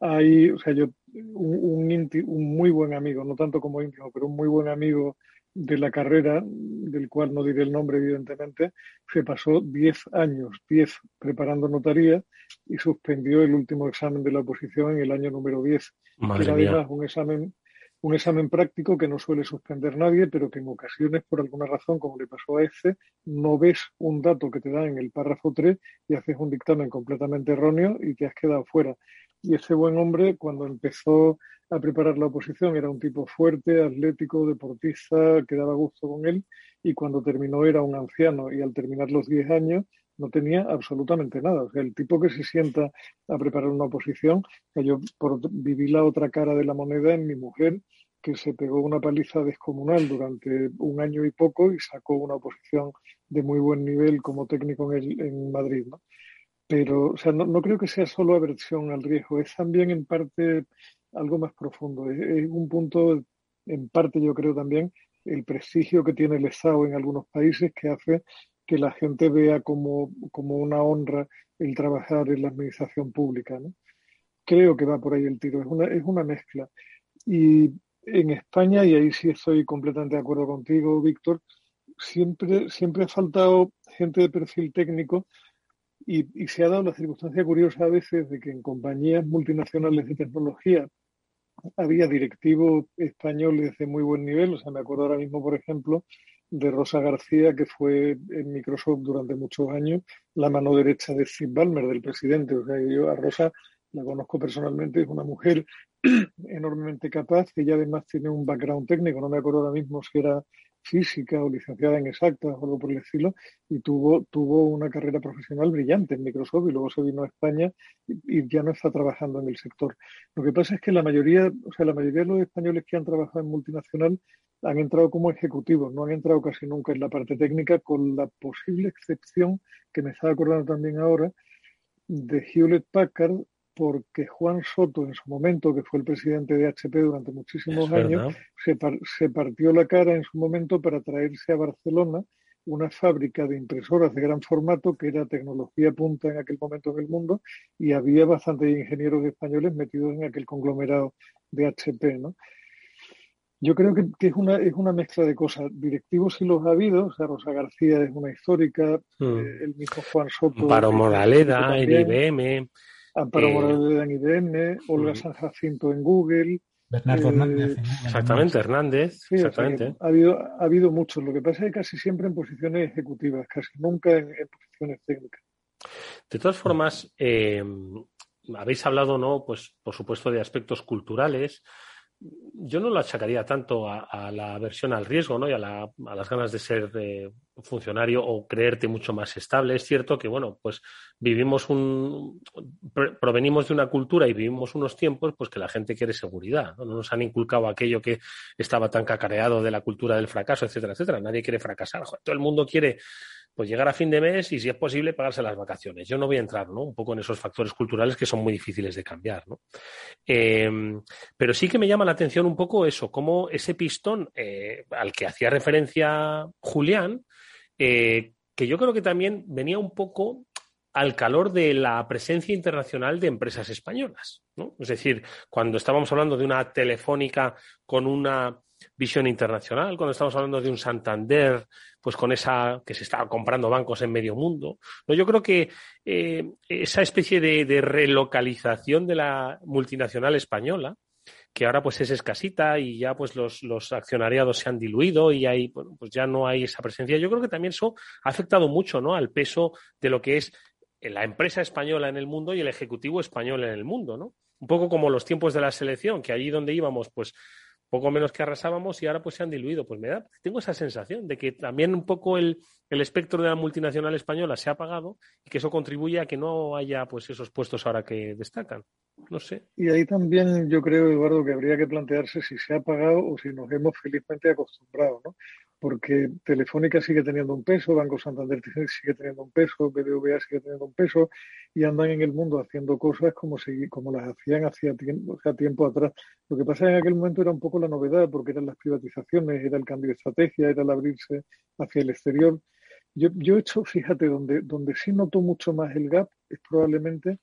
hay, o sea, yo, un, un, muy buen amigo, no tanto como íntimo, pero un muy buen amigo de la carrera, del cual no diré el nombre, evidentemente, se pasó 10 años, 10 preparando notaría y suspendió el último examen de la oposición en el año número 10. Madre además un examen un examen práctico que no suele suspender nadie, pero que en ocasiones, por alguna razón, como le pasó a este, no ves un dato que te da en el párrafo 3 y haces un dictamen completamente erróneo y te has quedado fuera. Y ese buen hombre, cuando empezó a preparar la oposición, era un tipo fuerte, atlético, deportista, que daba gusto con él, y cuando terminó era un anciano, y al terminar los 10 años no tenía absolutamente nada. O sea, el tipo que se sienta a preparar una oposición, que yo por, viví la otra cara de la moneda en mi mujer, que se pegó una paliza descomunal durante un año y poco y sacó una oposición de muy buen nivel como técnico en, en Madrid. Pero o sea, no, no, creo que sea solo aversión al riesgo, es también en parte algo más profundo. Es, es un punto, en parte yo creo también, el prestigio que tiene el Estado en algunos países que hace que la gente vea como, como una honra el trabajar en la administración pública. ¿no? Creo que va por ahí el tiro, es una, es una mezcla. Y en España, y ahí sí estoy completamente de acuerdo contigo, Víctor, siempre, siempre ha faltado gente de perfil técnico y, y, se ha dado la circunstancia curiosa a veces de que en compañías multinacionales de tecnología había directivos españoles de muy buen nivel. O sea, me acuerdo ahora mismo, por ejemplo, de Rosa García, que fue en Microsoft durante muchos años la mano derecha de Steve Ballmer, del presidente. O sea, yo a Rosa la conozco personalmente, es una mujer enormemente capaz. Ella además tiene un background técnico, no me acuerdo ahora mismo si era física o licenciada en exactas o algo por el estilo, y tuvo, tuvo una carrera profesional brillante en Microsoft y luego se vino a España y, y, ya no está trabajando en el sector. Lo que pasa es que la mayoría, o sea, la mayoría de los españoles que han trabajado en multinacional han entrado como ejecutivos, no han entrado casi nunca en la parte técnica, con la posible excepción que me estaba acordando también ahora de Hewlett Packard, porque Juan Soto en su momento, que fue el presidente de HP durante muchísimos años, se, par se, partió la cara en su momento para traerse a Barcelona una fábrica de impresoras de gran formato que era tecnología punta en aquel momento en el mundo y había bastantes ingenieros españoles metidos en aquel conglomerado de HP, ¿no? Yo creo que, que, es, una, es una mezcla de cosas. Directivos sí los ha habido, o sea, Rosa García es una histórica, mm. eh, el mismo Juan Soto. Paro Moraleda, en IBM. Amparo eh, Moraleda en IBM, Olga mm. San Jacinto en Google. Bernardo eh, Hernández. Exactamente, Hernández. Sí, exactamente. O sea, ha, habido, ha habido muchos. Lo que pasa es que casi siempre en posiciones ejecutivas, casi nunca en, en posiciones técnicas. De todas formas, eh, habéis hablado, ¿no? Pues, por supuesto, de aspectos culturales yo no lo achacaría tanto a, la aversión al riesgo ¿no? y a, la, las ganas de ser eh, funcionario o creerte mucho más estable. Es cierto que, bueno, pues vivimos un. provenimos de una cultura y vivimos unos tiempos pues que la gente quiere seguridad. ¿no? no nos han inculcado aquello que estaba tan cacareado de la cultura del fracaso, etcétera, etcétera. Nadie quiere fracasar. Todo el mundo quiere pues llegar a fin de mes y si es posible pagarse las vacaciones. Yo no voy a entrar ¿no? un poco en esos factores culturales que son muy difíciles de cambiar. ¿no? Eh, pero sí que me llama la atención un poco eso, cómo ese pistón eh, al que hacía referencia Julián, eh, que yo creo que también venía un poco al calor de la presencia internacional de empresas españolas. ¿no? Es decir, cuando estábamos hablando de una telefónica con una visión internacional, cuando estamos hablando de un Santander, pues con esa que se estaba comprando bancos en medio mundo. ¿no? Yo creo que eh, esa especie de, relocalización de la multinacional española, que ahora pues es escasita y ya pues los, los accionariados se han diluido y bueno, pues ya no hay esa presencia. Yo creo que también eso ha afectado mucho ¿no? al peso de lo que es la empresa española en el mundo y el ejecutivo español en el mundo, ¿no? Un poco como los tiempos de la selección, que allí donde íbamos, pues poco menos que arrasábamos y ahora pues se han diluido. Pues me da, tengo esa sensación de que también un poco el, el espectro de la multinacional española se ha apagado y que eso contribuye a que no haya pues esos puestos ahora que destacan. No sé. Y ahí también yo creo, Eduardo, que habría que plantearse si se ha apagado o si nos hemos felizmente acostumbrado, ¿no? Porque Telefónica sigue teniendo un peso, Banco Santander sigue teniendo un peso, BBVA sigue teniendo un peso y andan en el mundo haciendo cosas como, como las hacían hacía tiempo, tiempo atrás. Lo que pasa en aquel momento era un poco la novedad porque eran las privatizaciones, era el cambio de estrategia, era el abrirse hacia el exterior. Yo, yo he hecho, fíjate, donde, donde sí noto mucho más el gap es probablemente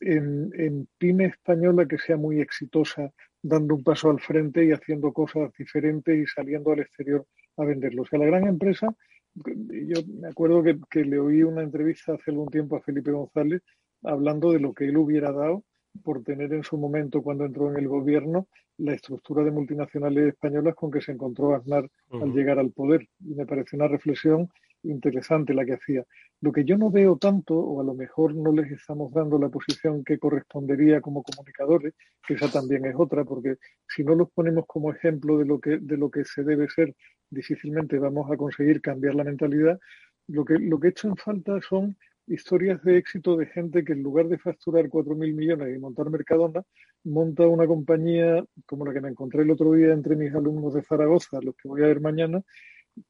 en, en pyme española que sea muy exitosa dando un paso al frente y haciendo cosas diferentes y saliendo al exterior a venderlo. O sea, la gran empresa, yo me acuerdo que, que, le oí una entrevista hace algún tiempo a Felipe González hablando de lo que él hubiera dado por tener en su momento, cuando entró en el gobierno, la estructura de multinacionales españolas con que se encontró Aznar uh -huh. al llegar al poder. Y me parece una reflexión interesante la que hacía. Lo que yo no veo tanto, o a lo mejor no les estamos dando la posición que correspondería como comunicadores, que esa también es otra, porque si no los ponemos como ejemplo de lo que, de lo que se debe ser, difícilmente vamos a conseguir cambiar la mentalidad. Lo que, lo que en falta son historias de éxito de gente que en lugar de facturar 4.000 millones y montar Mercadona, monta una compañía como la que me encontré el otro día entre mis alumnos de Zaragoza, los que voy a ver mañana,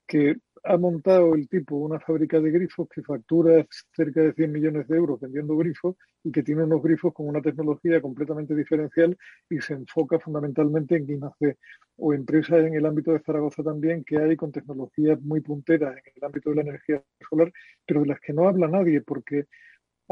que ha montado el tipo una fábrica de grifos que factura cerca de 100 millones de euros vendiendo grifos y que tiene unos grifos con una tecnología completamente diferencial y se enfoca fundamentalmente en I+D o empresas en el ámbito de Zaragoza también que hay con tecnologías muy punteras en el ámbito de la energía solar, pero de las que no habla nadie porque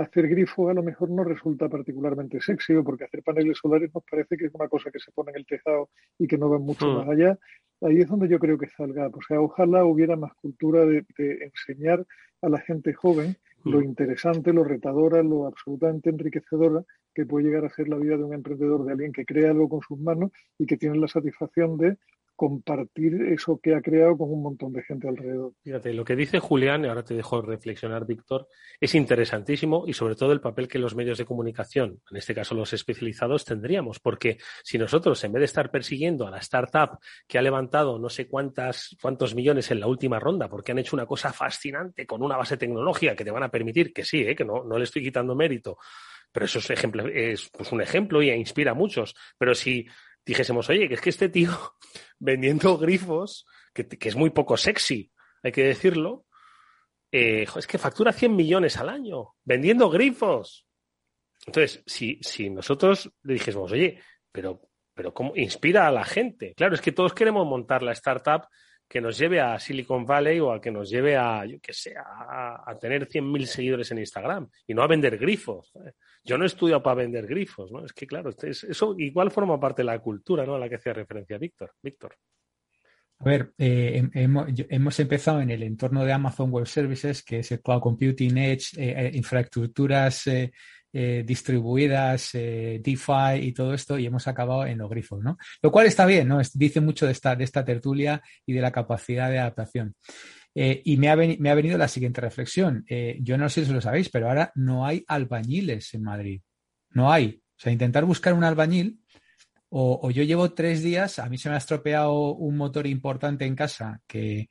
hacer grifos a lo mejor no resulta particularmente sexy o porque hacer paneles solares nos parece que es una cosa que se pone en el tejado y que no va mucho hmm. más allá. Ahí es donde yo creo que salga. O sea, ojalá hubiera más cultura de, enseñar a la gente joven lo hmm. interesante, lo retadora, lo absolutamente enriquecedora que puede llegar a ser la vida de un emprendedor, de alguien que crea algo con sus manos y que tiene la satisfacción de compartir eso que ha creado con un montón de gente alrededor. Fíjate, lo que dice Julián, y ahora te dejo reflexionar, Víctor, es interesantísimo y sobre todo el papel que los medios de comunicación, en este caso los especializados, tendríamos, porque si nosotros, en vez de estar persiguiendo a la startup que ha levantado no sé cuántas, cuántos millones en la última ronda, porque han hecho una cosa fascinante con una base tecnológica que te van a permitir, que sí, ¿eh? que no, no le estoy quitando mérito, pero eso es, ejemplo, es pues, un ejemplo y inspira a muchos, pero si dijésemos, oye, que es que este tío vendiendo grifos, que, es muy poco sexy, hay que decirlo, eh, es que factura 100 millones al año vendiendo grifos. Entonces, si, si nosotros le dijésemos, oye, pero, pero ¿cómo inspira a la gente? Claro, es que todos queremos montar la startup que nos lleve a Silicon Valley o a que nos lleve a, yo qué sé, a, a tener 100.000 seguidores en Instagram y no a vender grifos. Yo no he estudiado para vender grifos, ¿no? Es que, claro, este eso igual forma parte de la cultura, ¿no? A la que hacía referencia Víctor. Víctor. A ver, eh, hemos, empezado en el entorno de Amazon Web Services, que es el Cloud Computing Edge, eh, eh, infraestructuras distribuidas, DeFi y todo esto, y hemos acabado en los grifos, ¿no? Lo cual está bien, ¿no? dice mucho de esta, de esta tertulia y de la capacidad de adaptación. Eh, y me ha, venido la siguiente reflexión. Eh, yo no sé si lo sabéis, pero ahora no hay albañiles en Madrid. No hay. O sea, intentar buscar un albañil, o, yo llevo tres días, a mí se me ha estropeado un motor importante en casa que,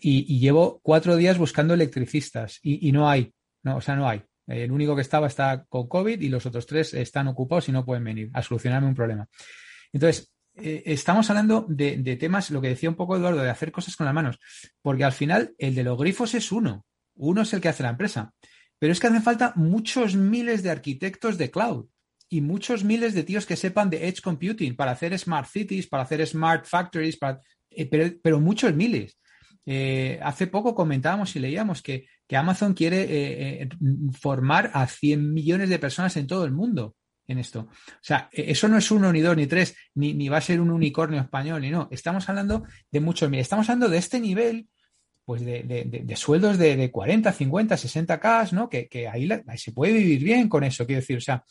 y, llevo cuatro días buscando electricistas y, no hay. No, o sea, no hay. El único que estaba está con COVID y los otros tres están ocupados y no pueden venir a solucionarme un problema. Entonces, eh, estamos hablando de, temas, lo que decía un poco Eduardo, de hacer cosas con las manos, porque al final el de los grifos es uno, uno es el que hace la empresa, pero es que hacen falta muchos miles de arquitectos de cloud y muchos miles de tíos que sepan de edge computing para hacer smart cities, para hacer smart factories, eh, pero, muchos miles. Eh, hace poco comentábamos y leíamos que, Amazon quiere formar a 100 millones de personas en todo el mundo en esto. O sea, e, eso no es uno, ni dos, ni tres, ni, va a ser un unicornio español, ni no. Estamos hablando de muchos mil. Estamos hablando de este nivel, pues de, sueldos de, 40, 50, 60 K, ¿no? Que, ahí, se puede vivir bien con eso, quiero decir, o sea,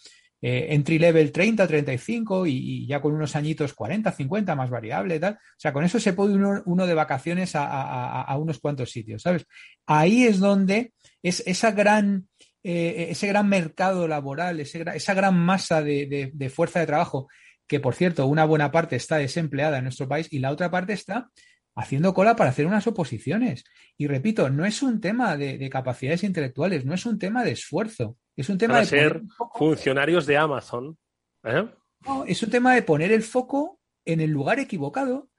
eh, entry level 30, 35 y, ya con unos añitos 40, 50 más variable, tal. O sea, con eso se puede uno, uno de vacaciones a, a, unos cuantos sitios, ¿sabes? Ahí es donde es esa gran eh, ese gran mercado laboral, esa gran masa de, fuerza de trabajo, que por cierto, una buena parte está desempleada en nuestro país y la otra parte está haciendo cola para hacer unas oposiciones. Y repito, no es un tema de, capacidades intelectuales, no es un tema de esfuerzo, es un tema de ser funcionarios de Amazon. ¿eh? es un tema de poner el foco en el lugar equivocado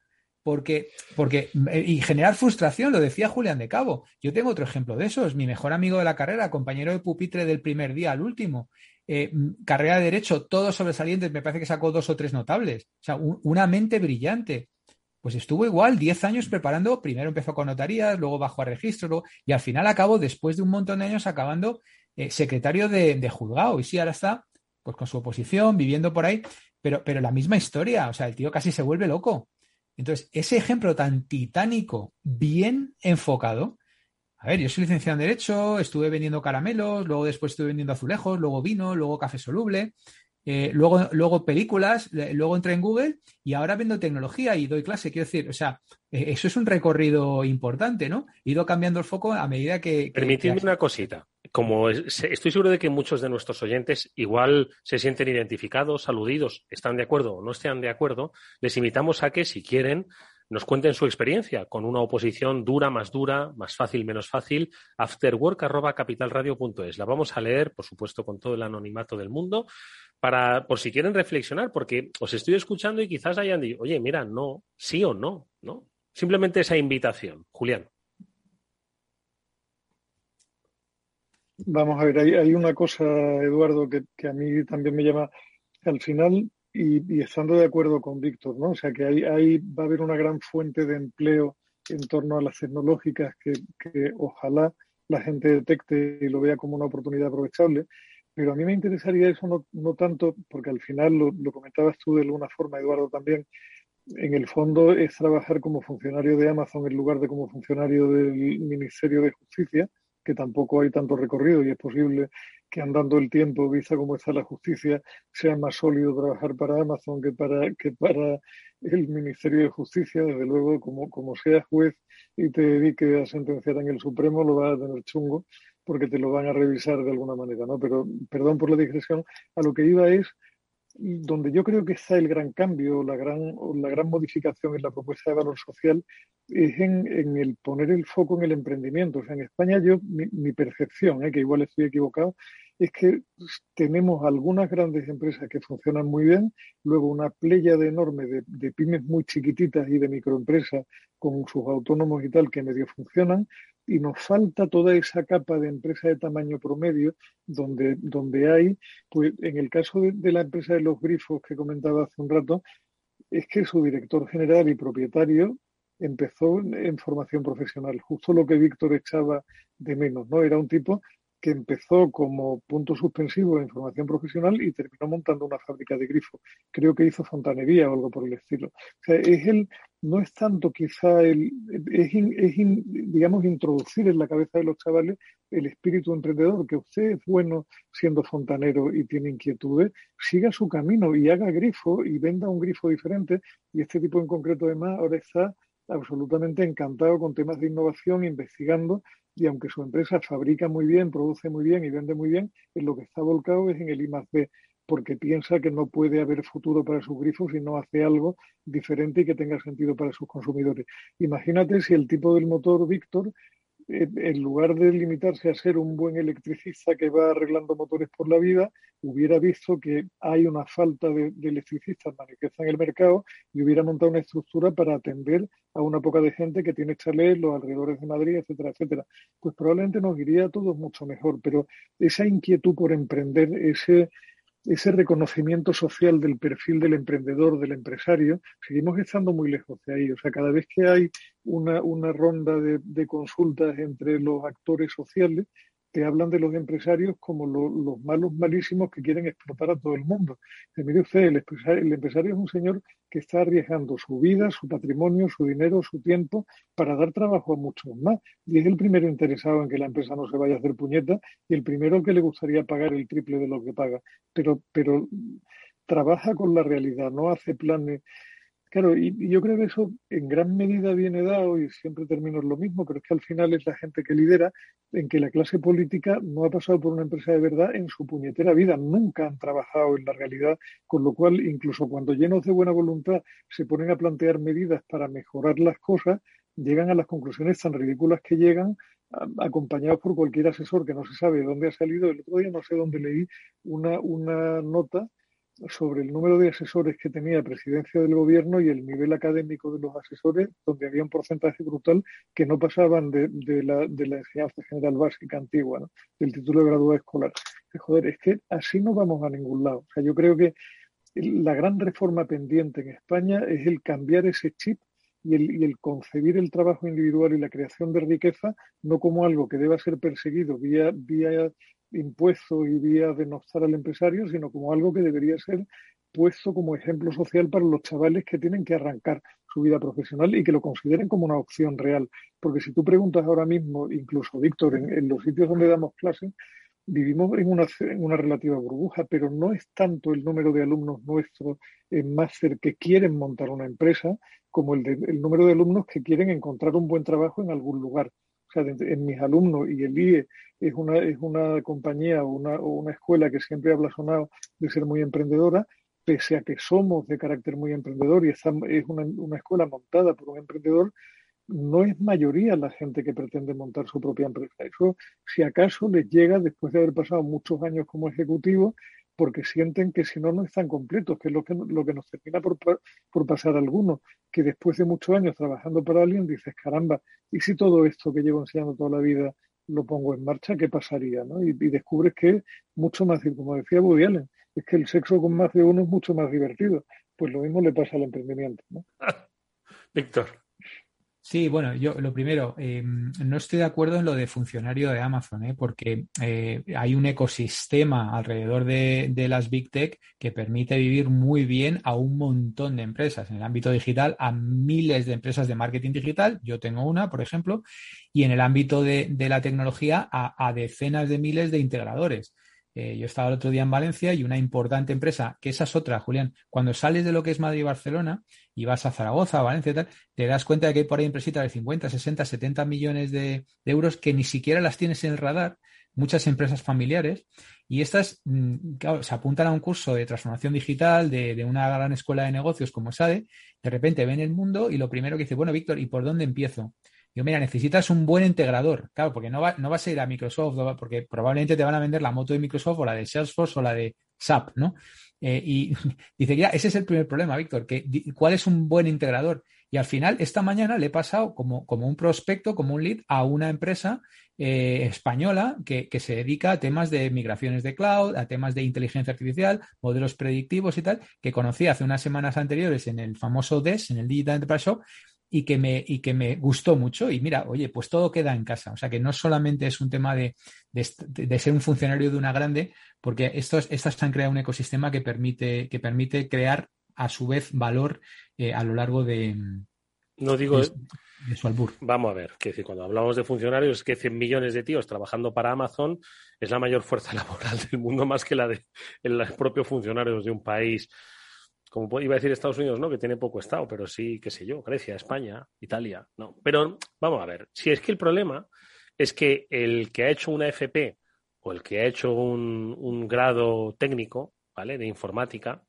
porque, porque, eh, y generar frustración, lo decía Julián de Cabo. Yo tengo otro ejemplo de eso, es mi mejor amigo de la carrera, compañero de pupitre del primer día al último. Eh, carrera de Derecho, todos sobresalientes, me parece que sacó dos o tres notables. O sea, una mente brillante. Pues estuvo igual, diez años preparando, primero empezó con notarías, luego bajó a registro, y al final acabó, después de un montón de años, acabando eh, secretario de, de, juzgado. Y sí, ahora está pues con su oposición, viviendo por ahí, pero, pero la misma historia. O sea, el tío casi se vuelve loco. Entonces, ese ejemplo tan titánico, bien enfocado, a ver, yo soy licenciado en Derecho, estuve vendiendo caramelos, luego después estuve vendiendo azulejos, luego vino, luego café soluble, eh, luego, luego películas, luego entré en Google y ahora vendo tecnología y doy clase. Quiero decir, o sea, eh, eso es un recorrido importante, ¿no? He ido cambiando el foco a medida que. Permitidme una cosita. Como estoy seguro de que muchos de nuestros oyentes igual se sienten identificados, aludidos, están de acuerdo o no están de acuerdo, les invitamos a que, si quieren, nos cuenten su experiencia con una oposición dura, más dura, más fácil, menos fácil. Afterwork.capitalradio.es. La vamos a leer, por supuesto, con todo el anonimato del mundo, para, por si quieren reflexionar, porque os estoy escuchando y quizás hayan dicho, oye, mira, no, sí o no, ¿no? Simplemente esa invitación. Julián. Vamos a ver, hay, una cosa, Eduardo, que, a mí también me llama al final, y, estando de acuerdo con Víctor, ¿no? O sea, que ahí, va a haber una gran fuente de empleo en torno a las tecnológicas que, ojalá la gente detecte y lo vea como una oportunidad aprovechable. Pero a mí me interesaría eso no, no tanto, porque al final lo, comentabas tú de alguna forma, Eduardo, también, en el fondo es trabajar como funcionario de Amazon en lugar de como funcionario del Ministerio de Justicia, que tampoco hay tanto recorrido y es posible que andando el tiempo, vista cómo está la justicia, sea más sólido trabajar para Amazon que para, que para el Ministerio de Justicia. Desde luego, como, como seas juez y te dediques a sentenciar en el Supremo, lo vas a tener chungo porque te lo van a revisar de alguna manera, ¿no? Pero, perdón por la digresión, a lo que iba es donde yo creo que está el gran cambio, la gran, la gran modificación en la propuesta de valor social, es en, el poner el foco en el emprendimiento. O sea, en España yo, mi, percepción, ¿eh? que igual estoy equivocado, es que tenemos algunas grandes empresas que funcionan muy bien, luego una playa de enorme de, de, pymes muy chiquititas y de microempresas con sus autónomos y tal que medio funcionan, y nos falta toda esa capa de empresa de tamaño promedio donde, donde hay, pues en el caso de, la empresa de los grifos que comentaba hace un rato, es que su director general y propietario empezó en formación profesional, justo lo que Víctor echaba de menos, ¿no? Era un tipo empezó como punto suspensivo en formación profesional y terminó montando una fábrica de grifos. Creo que hizo fontanería o algo por el estilo. O sea, es el, no es tanto quizá el, es, digamos, introducir en la cabeza de los chavales el espíritu emprendedor, que usted es bueno siendo fontanero y tiene inquietudes, siga su camino y haga grifo y venda un grifo diferente. Y este tipo en concreto, además, ahora está absolutamente encantado con temas de innovación, investigando, y aunque su empresa fabrica muy bien, produce muy bien y vende muy bien, en lo que está volcado es en el I+D, porque piensa que no puede haber futuro para sus grifos si no hace algo diferente y que tenga sentido para sus consumidores. Imagínate si el tipo del motor Víctor en lugar de limitarse a ser un buen electricista que va arreglando motores por la vida, hubiera visto que hay una falta de, electricistas manifiesta en el mercado y hubiera montado una estructura para atender a una poca de gente que tiene chalés, los alrededores de Madrid, etcétera, etcétera. Pues probablemente nos iría a todos mucho mejor, pero esa inquietud por emprender, ese, ese reconocimiento social del perfil del emprendedor, del empresario, seguimos estando muy lejos de ahí. O sea, cada vez que hay una, una ronda de, de, consultas entre los actores sociales, te hablan de los empresarios como los malos malísimos que quieren explotar a todo el mundo. Y mire usted, el empresario, es un señor que está arriesgando su vida, su patrimonio, su dinero, su tiempo para dar trabajo a muchos más. Y es el primero interesado en que la empresa no se vaya a hacer puñeta y el primero que le gustaría pagar el triple de lo que paga. Pero, pero trabaja con la realidad, no hace planes Claro, y, yo creo que eso en gran medida viene dado, y siempre termino lo mismo, pero es que al final es la gente que lidera, en que la clase política no ha pasado por una empresa de verdad en su puñetera vida, nunca han trabajado en la realidad, con lo cual incluso cuando llenos de buena voluntad se ponen a plantear medidas para mejorar las cosas, llegan a las conclusiones tan ridículas que llegan acompañados por cualquier asesor que no se sabe de dónde ha salido. El otro día no sé dónde leí una, una nota sobre el número de asesores que tenía presidencia del gobierno y el nivel académico de los asesores, donde había un porcentaje brutal que no pasaban de, la, de la, enseñanza general básica antigua, del título de graduado escolar. Joder, es que así no vamos a ningún lado. O sea, yo creo que la gran reforma pendiente en España es el cambiar ese chip y el, y el, concebir el trabajo individual y la creación de riqueza no como algo que deba ser perseguido vía, vía impuesto y vía denostar al empresario, sino como algo que debería ser puesto como ejemplo social para los chavales que tienen que arrancar su vida profesional y que lo consideren como una opción real. Porque si tú preguntas ahora mismo, incluso Víctor, en, los sitios donde damos clases, vivimos en una, en una, relativa burbuja, pero no es tanto el número de alumnos nuestros en máster que quieren montar una empresa como el, de, el número de alumnos que quieren encontrar un buen trabajo en algún lugar en mis alumnos, y el IE es una, es una compañía o una, una escuela que siempre ha blasonado de ser muy emprendedora, pese a que somos de carácter muy emprendedor y es una, una escuela montada por un emprendedor, no es mayoría la gente que pretende montar su propia empresa. Eso, si acaso, les llega después de haber pasado muchos años como ejecutivo, porque sienten que si no, no están completos, que es lo que, lo que nos termina por, por pasar a algunos, que después de muchos años trabajando para alguien dices, caramba, ¿y si todo esto que llevo enseñando toda la vida lo pongo en marcha, qué pasaría? ¿no? Y, descubres que es mucho más, como decía Woody Allen, es que el sexo con más de uno es mucho más divertido. Pues lo mismo le pasa al emprendimiento. ¿no? Víctor. Sí, bueno, yo lo primero, eh, no estoy de acuerdo en lo de funcionario de Amazon, ¿eh? porque eh, hay un ecosistema alrededor de, las Big Tech que permite vivir muy bien a un montón de empresas. En el ámbito digital, a miles de empresas de marketing digital, yo tengo una, por ejemplo, y en el ámbito de, la tecnología, a decenas de miles de integradores. Eh, yo estaba el otro día en Valencia y una importante empresa, que esa es otra, Julián, cuando sales de lo que es Madrid y Barcelona y vas a Zaragoza, Valencia y tal, te das cuenta de que hay por ahí empresitas de 50, 60, 70 millones de, euros que ni siquiera las tienes en el radar, muchas empresas familiares, y estas mm, se apuntan a un curso de transformación digital de, una gran escuela de negocios como SADE, de repente ven el mundo y lo primero que dice, bueno, Víctor, ¿y por dónde empiezo? Digo, mira, necesitas un buen integrador. Claro, porque no, va, no vas a ir a Microsoft, porque probablemente te van a vender la moto de Microsoft o la de Salesforce o la de SAP, ¿no? Eh, y dice, ya, ese es el primer problema, Víctor, que cuál es un buen integrador. Y al final, esta mañana le he pasado como, como un prospecto, como un lead, a una empresa eh, española que, que, se dedica a temas de migraciones de cloud, a temas de inteligencia artificial, modelos predictivos y tal, que conocí hace unas semanas anteriores en el famoso DES, en el Digital Enterprise Shop, y que, me, y que me gustó mucho. Y mira, oye, pues todo queda en casa. O sea, que no solamente es un tema de, de, ser un funcionario de una grande, porque estos, estas han creado un ecosistema que permite, que permite crear a su vez valor eh, a lo largo de, no digo de, su albur. Vamos a ver, que decir, cuando hablamos de funcionarios, es que 100 millones de tíos trabajando para Amazon es la mayor fuerza laboral del mundo, más que la de los propios funcionarios de un país como iba a decir Estados Unidos, ¿no? Que tiene poco Estado, pero sí, qué sé yo, Grecia, España, Italia, no. Pero vamos a ver, si es que el problema es que el que ha hecho una FP o el que ha hecho un, grado técnico, ¿vale? De informática,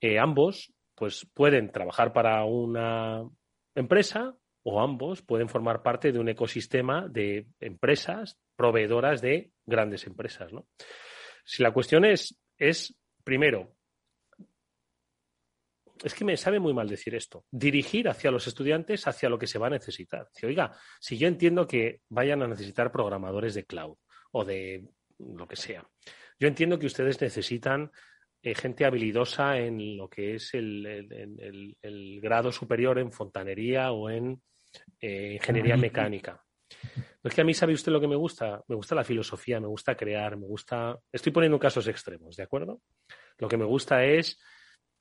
eh, ambos, pues pueden trabajar para una empresa o ambos pueden formar parte de un ecosistema de empresas proveedoras de grandes empresas, ¿no? Si la cuestión es, es primero, es que me sabe muy mal decir esto, dirigir hacia los estudiantes hacia lo que se va a necesitar. Si, oiga, si yo entiendo que vayan a necesitar programadores de cloud o de lo que sea, yo entiendo que ustedes necesitan eh, gente habilidosa en lo que es el, grado superior en fontanería o en eh, ingeniería mecánica. es que a mí, ¿sabe usted lo que me gusta? Me gusta la filosofía, me gusta crear, me gusta... Estoy poniendo casos extremos, ¿de acuerdo? Lo que me gusta es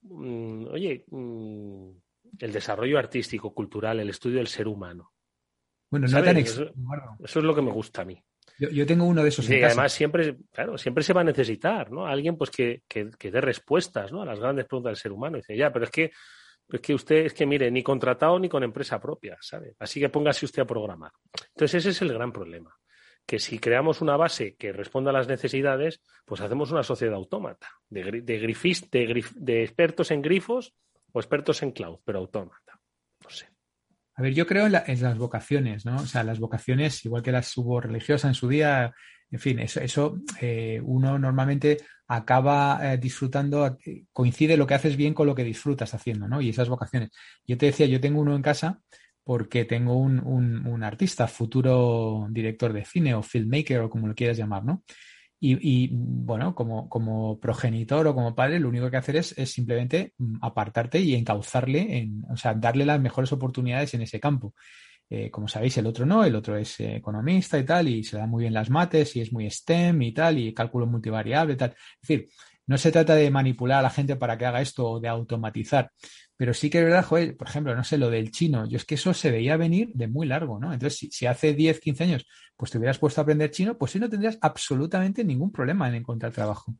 Mm, oye, mm, el desarrollo artístico, cultural, el estudio del ser humano. Bueno, no tan eso, eso, es lo que me gusta a mí. Yo, tengo uno de esos. Y además siempre, claro, siempre se va a necesitar, ¿no? Alguien pues que, que, dé respuestas, ¿no? A las grandes preguntas del ser humano. dice, ya, pero es que, es que usted, es que mire, ni contratado ni con empresa propia, ¿sabe? Así que póngase usted a programar. Entonces ese es el gran problema que si creamos una base que responda a las necesidades, pues hacemos una sociedad autómata, de, de, de, expertos en grifos o expertos en cloud, pero autómata. No sé. A ver, yo creo en, las vocaciones, ¿no? O sea, las vocaciones, igual que las hubo religiosas en su día, en fin, eso, eso eh, uno normalmente acaba eh, disfrutando, coincide lo que haces bien con lo que disfrutas haciendo, ¿no? Y esas vocaciones. Yo te decía, yo tengo uno en casa porque tengo un, un, artista, futuro director de cine o filmmaker o como lo quieras llamar, ¿no? Y, bueno, como, como, progenitor o como padre, lo único que hacer es, es, simplemente mm, apartarte y encauzarle, en, o sea, darle las mejores oportunidades en ese campo. Eh, como sabéis, el otro no, el otro es eh, economista y tal, y se da muy bien las mates, y es muy STEM y tal, y cálculo multivariable y tal. Es decir, no se trata de manipular a la gente para que haga esto o de automatizar, pero sí que es verdad, joder, por ejemplo, no sé, lo del chino, yo es que eso se veía venir de muy largo, ¿no? Entonces, si, hace 10, 15 años, pues te hubieras puesto a aprender chino, pues sí no tendrías absolutamente ningún problema en encontrar trabajo.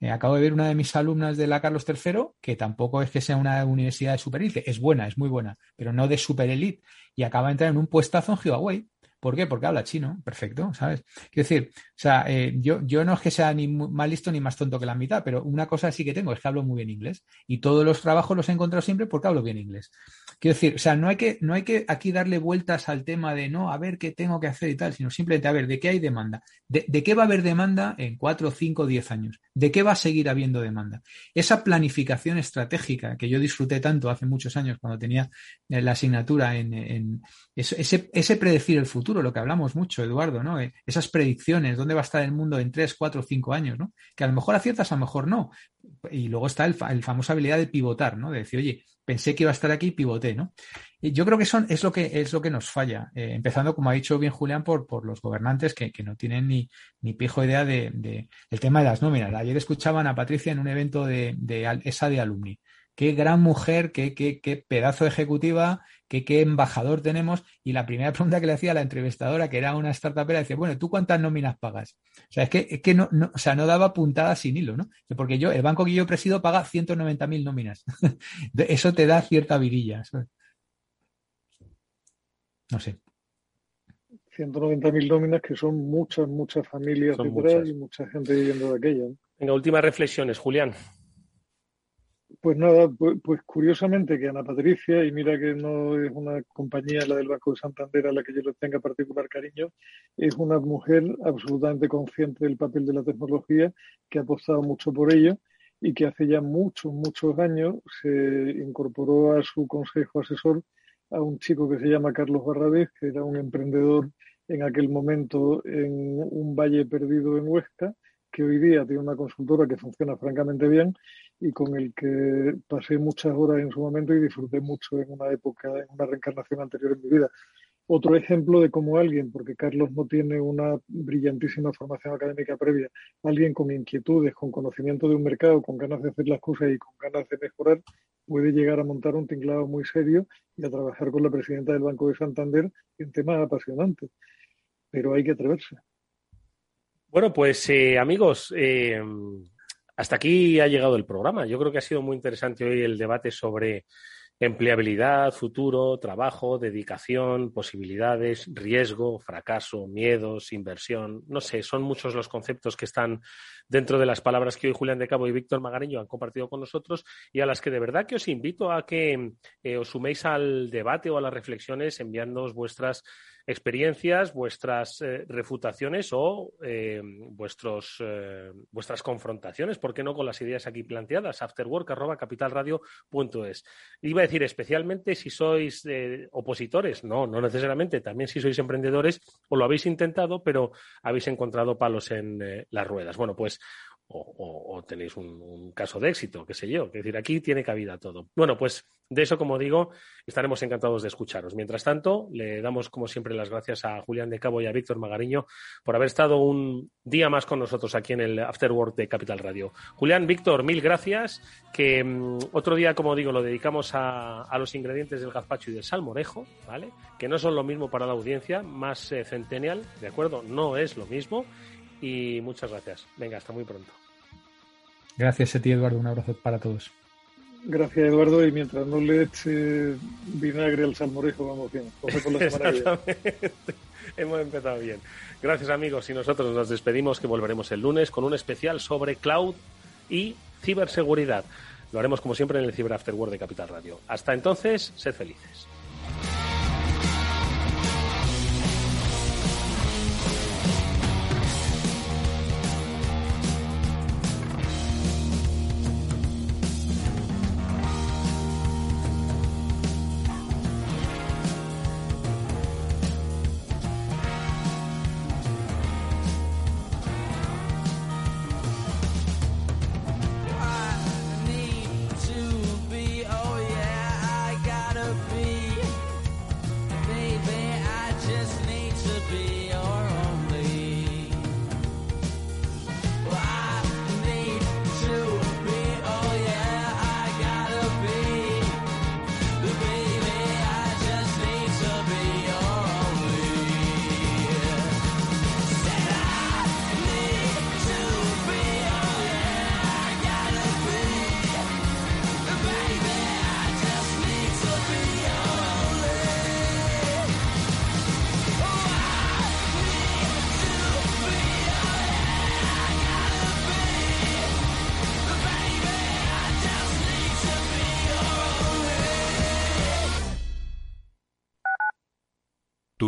Eh, acabo de ver una de mis alumnas de la Carlos III, que tampoco es que sea una universidad de super es buena, es muy buena, pero no de super elite, y acaba de entrar en un puestazo en Huawei, ¿Por qué? Porque habla chino, perfecto, ¿sabes? Quiero decir, o sea, eh, yo, yo no es que sea ni más listo ni más tonto que la mitad, pero una cosa sí que tengo, es que hablo muy bien inglés. Y todos los trabajos los he encontrado siempre porque hablo bien inglés. Quiero decir, o sea, no hay que, no hay que aquí darle vueltas al tema de no, a ver qué tengo que hacer y tal, sino simplemente a ver de qué hay demanda. ¿De, de qué va a haber demanda en cuatro, cinco, diez años? ¿De qué va a seguir habiendo demanda? Esa planificación estratégica que yo disfruté tanto hace muchos años cuando tenía eh, la asignatura en, en ese predecir el futuro lo que hablamos mucho, Eduardo, ¿no? Eh, esas predicciones, dónde va a estar el mundo en tres, cuatro, cinco años, ¿no? Que a lo mejor aciertas, a lo mejor no. Y luego está el, famosa habilidad de pivotar, ¿no? De decir, oye, pensé que iba a estar aquí y pivoté, ¿no? Y yo creo que son, es lo que es lo que nos falla. Eh, empezando, como ha dicho bien Julián, por, por los gobernantes que, no tienen ni, ni pijo idea de, de, el tema de las nóminas. Ayer escuchaban a Patricia en un evento de, de esa de alumni qué gran mujer, qué, qué, qué pedazo de ejecutiva, qué, qué, embajador tenemos. Y la primera pregunta que le hacía a la entrevistadora, que era una startupera, decía, bueno, ¿tú cuántas nóminas pagas? O sea, es que, es que no, no, o sea, no daba puntada sin hilo, ¿no? Porque yo, el banco que yo presido paga 190.000 nóminas. Eso te da cierta virilla. No sé. 190.000 nóminas que son muchas, muchas familias detrás y mucha gente viviendo de aquellas. Venga, últimas reflexiones, Julián. Pues nada, pues, pues, curiosamente que Ana Patricia, y mira que no es una compañía, la del Banco de Santander, a la que yo le tenga particular cariño, es una mujer absolutamente consciente del papel de la tecnología, que ha apostado mucho por ello y que hace ya muchos, muchos años se incorporó a su consejo asesor a un chico que se llama Carlos Barrabés, que era un emprendedor en aquel momento en un valle perdido en Huesca, que hoy día tiene una consultora que funciona francamente bien y con el que pasé muchas horas en su momento y disfruté mucho en una época, en una reencarnación anterior en mi vida. Otro ejemplo de cómo alguien, porque Carlos no tiene una brillantísima formación académica previa, alguien con inquietudes, con conocimiento de un mercado, con ganas de hacer las cosas y con ganas de mejorar, puede llegar a montar un tinglado muy serio y a trabajar con la presidenta del Banco de Santander en temas apasionantes. Pero hay que atreverse. Bueno, pues eh, amigos, eh, hasta aquí ha llegado el programa. Yo creo que ha sido muy interesante hoy el debate sobre empleabilidad, futuro, trabajo, dedicación, posibilidades, riesgo, fracaso, miedos, inversión. No sé, son muchos los conceptos que están dentro de las palabras que hoy Julián de Cabo y Víctor Magariño han compartido con nosotros y a las que de verdad que os invito a que eh, os suméis al debate o a las reflexiones enviándoos vuestras experiencias, vuestras eh, refutaciones o eh, vuestros, eh, vuestras confrontaciones, ¿por qué no con las ideas aquí planteadas? afterwork.capitalradio.es. Iba a decir especialmente si sois opositores, no, no necesariamente, también si sois emprendedores o lo habéis intentado, pero habéis encontrado palos en las ruedas. Bueno, pues o, tenéis un, caso de éxito, qué sé yo. Es decir, aquí tiene cabida todo. Bueno, pues de eso, como digo, estaremos encantados de escucharos. Mientras tanto, le damos, como siempre, las gracias a Julián de Cabo y a Víctor Magariño por haber estado un día más con nosotros aquí en el Afterwork de Capital Radio. Julián, Víctor, mil gracias. Que mm, otro día, como digo, lo dedicamos a, los ingredientes del gazpacho y del salmorejo, ¿vale? Que no son lo mismo para la audiencia, más eh, centennial, ¿de acuerdo? No es lo mismo. Y muchas gracias. Venga, hasta muy pronto. Gracias a ti, Eduardo. Un abrazo para todos. Gracias, Eduardo. Y mientras no le eche vinagre al salmorejo, vamos bien. Hemos empezado bien. Gracias, amigos. Y nosotros nos despedimos, que volveremos el lunes con un especial sobre cloud y ciberseguridad. Lo haremos, como siempre, en el Cyber After de Capital Radio. Hasta entonces, sed felices.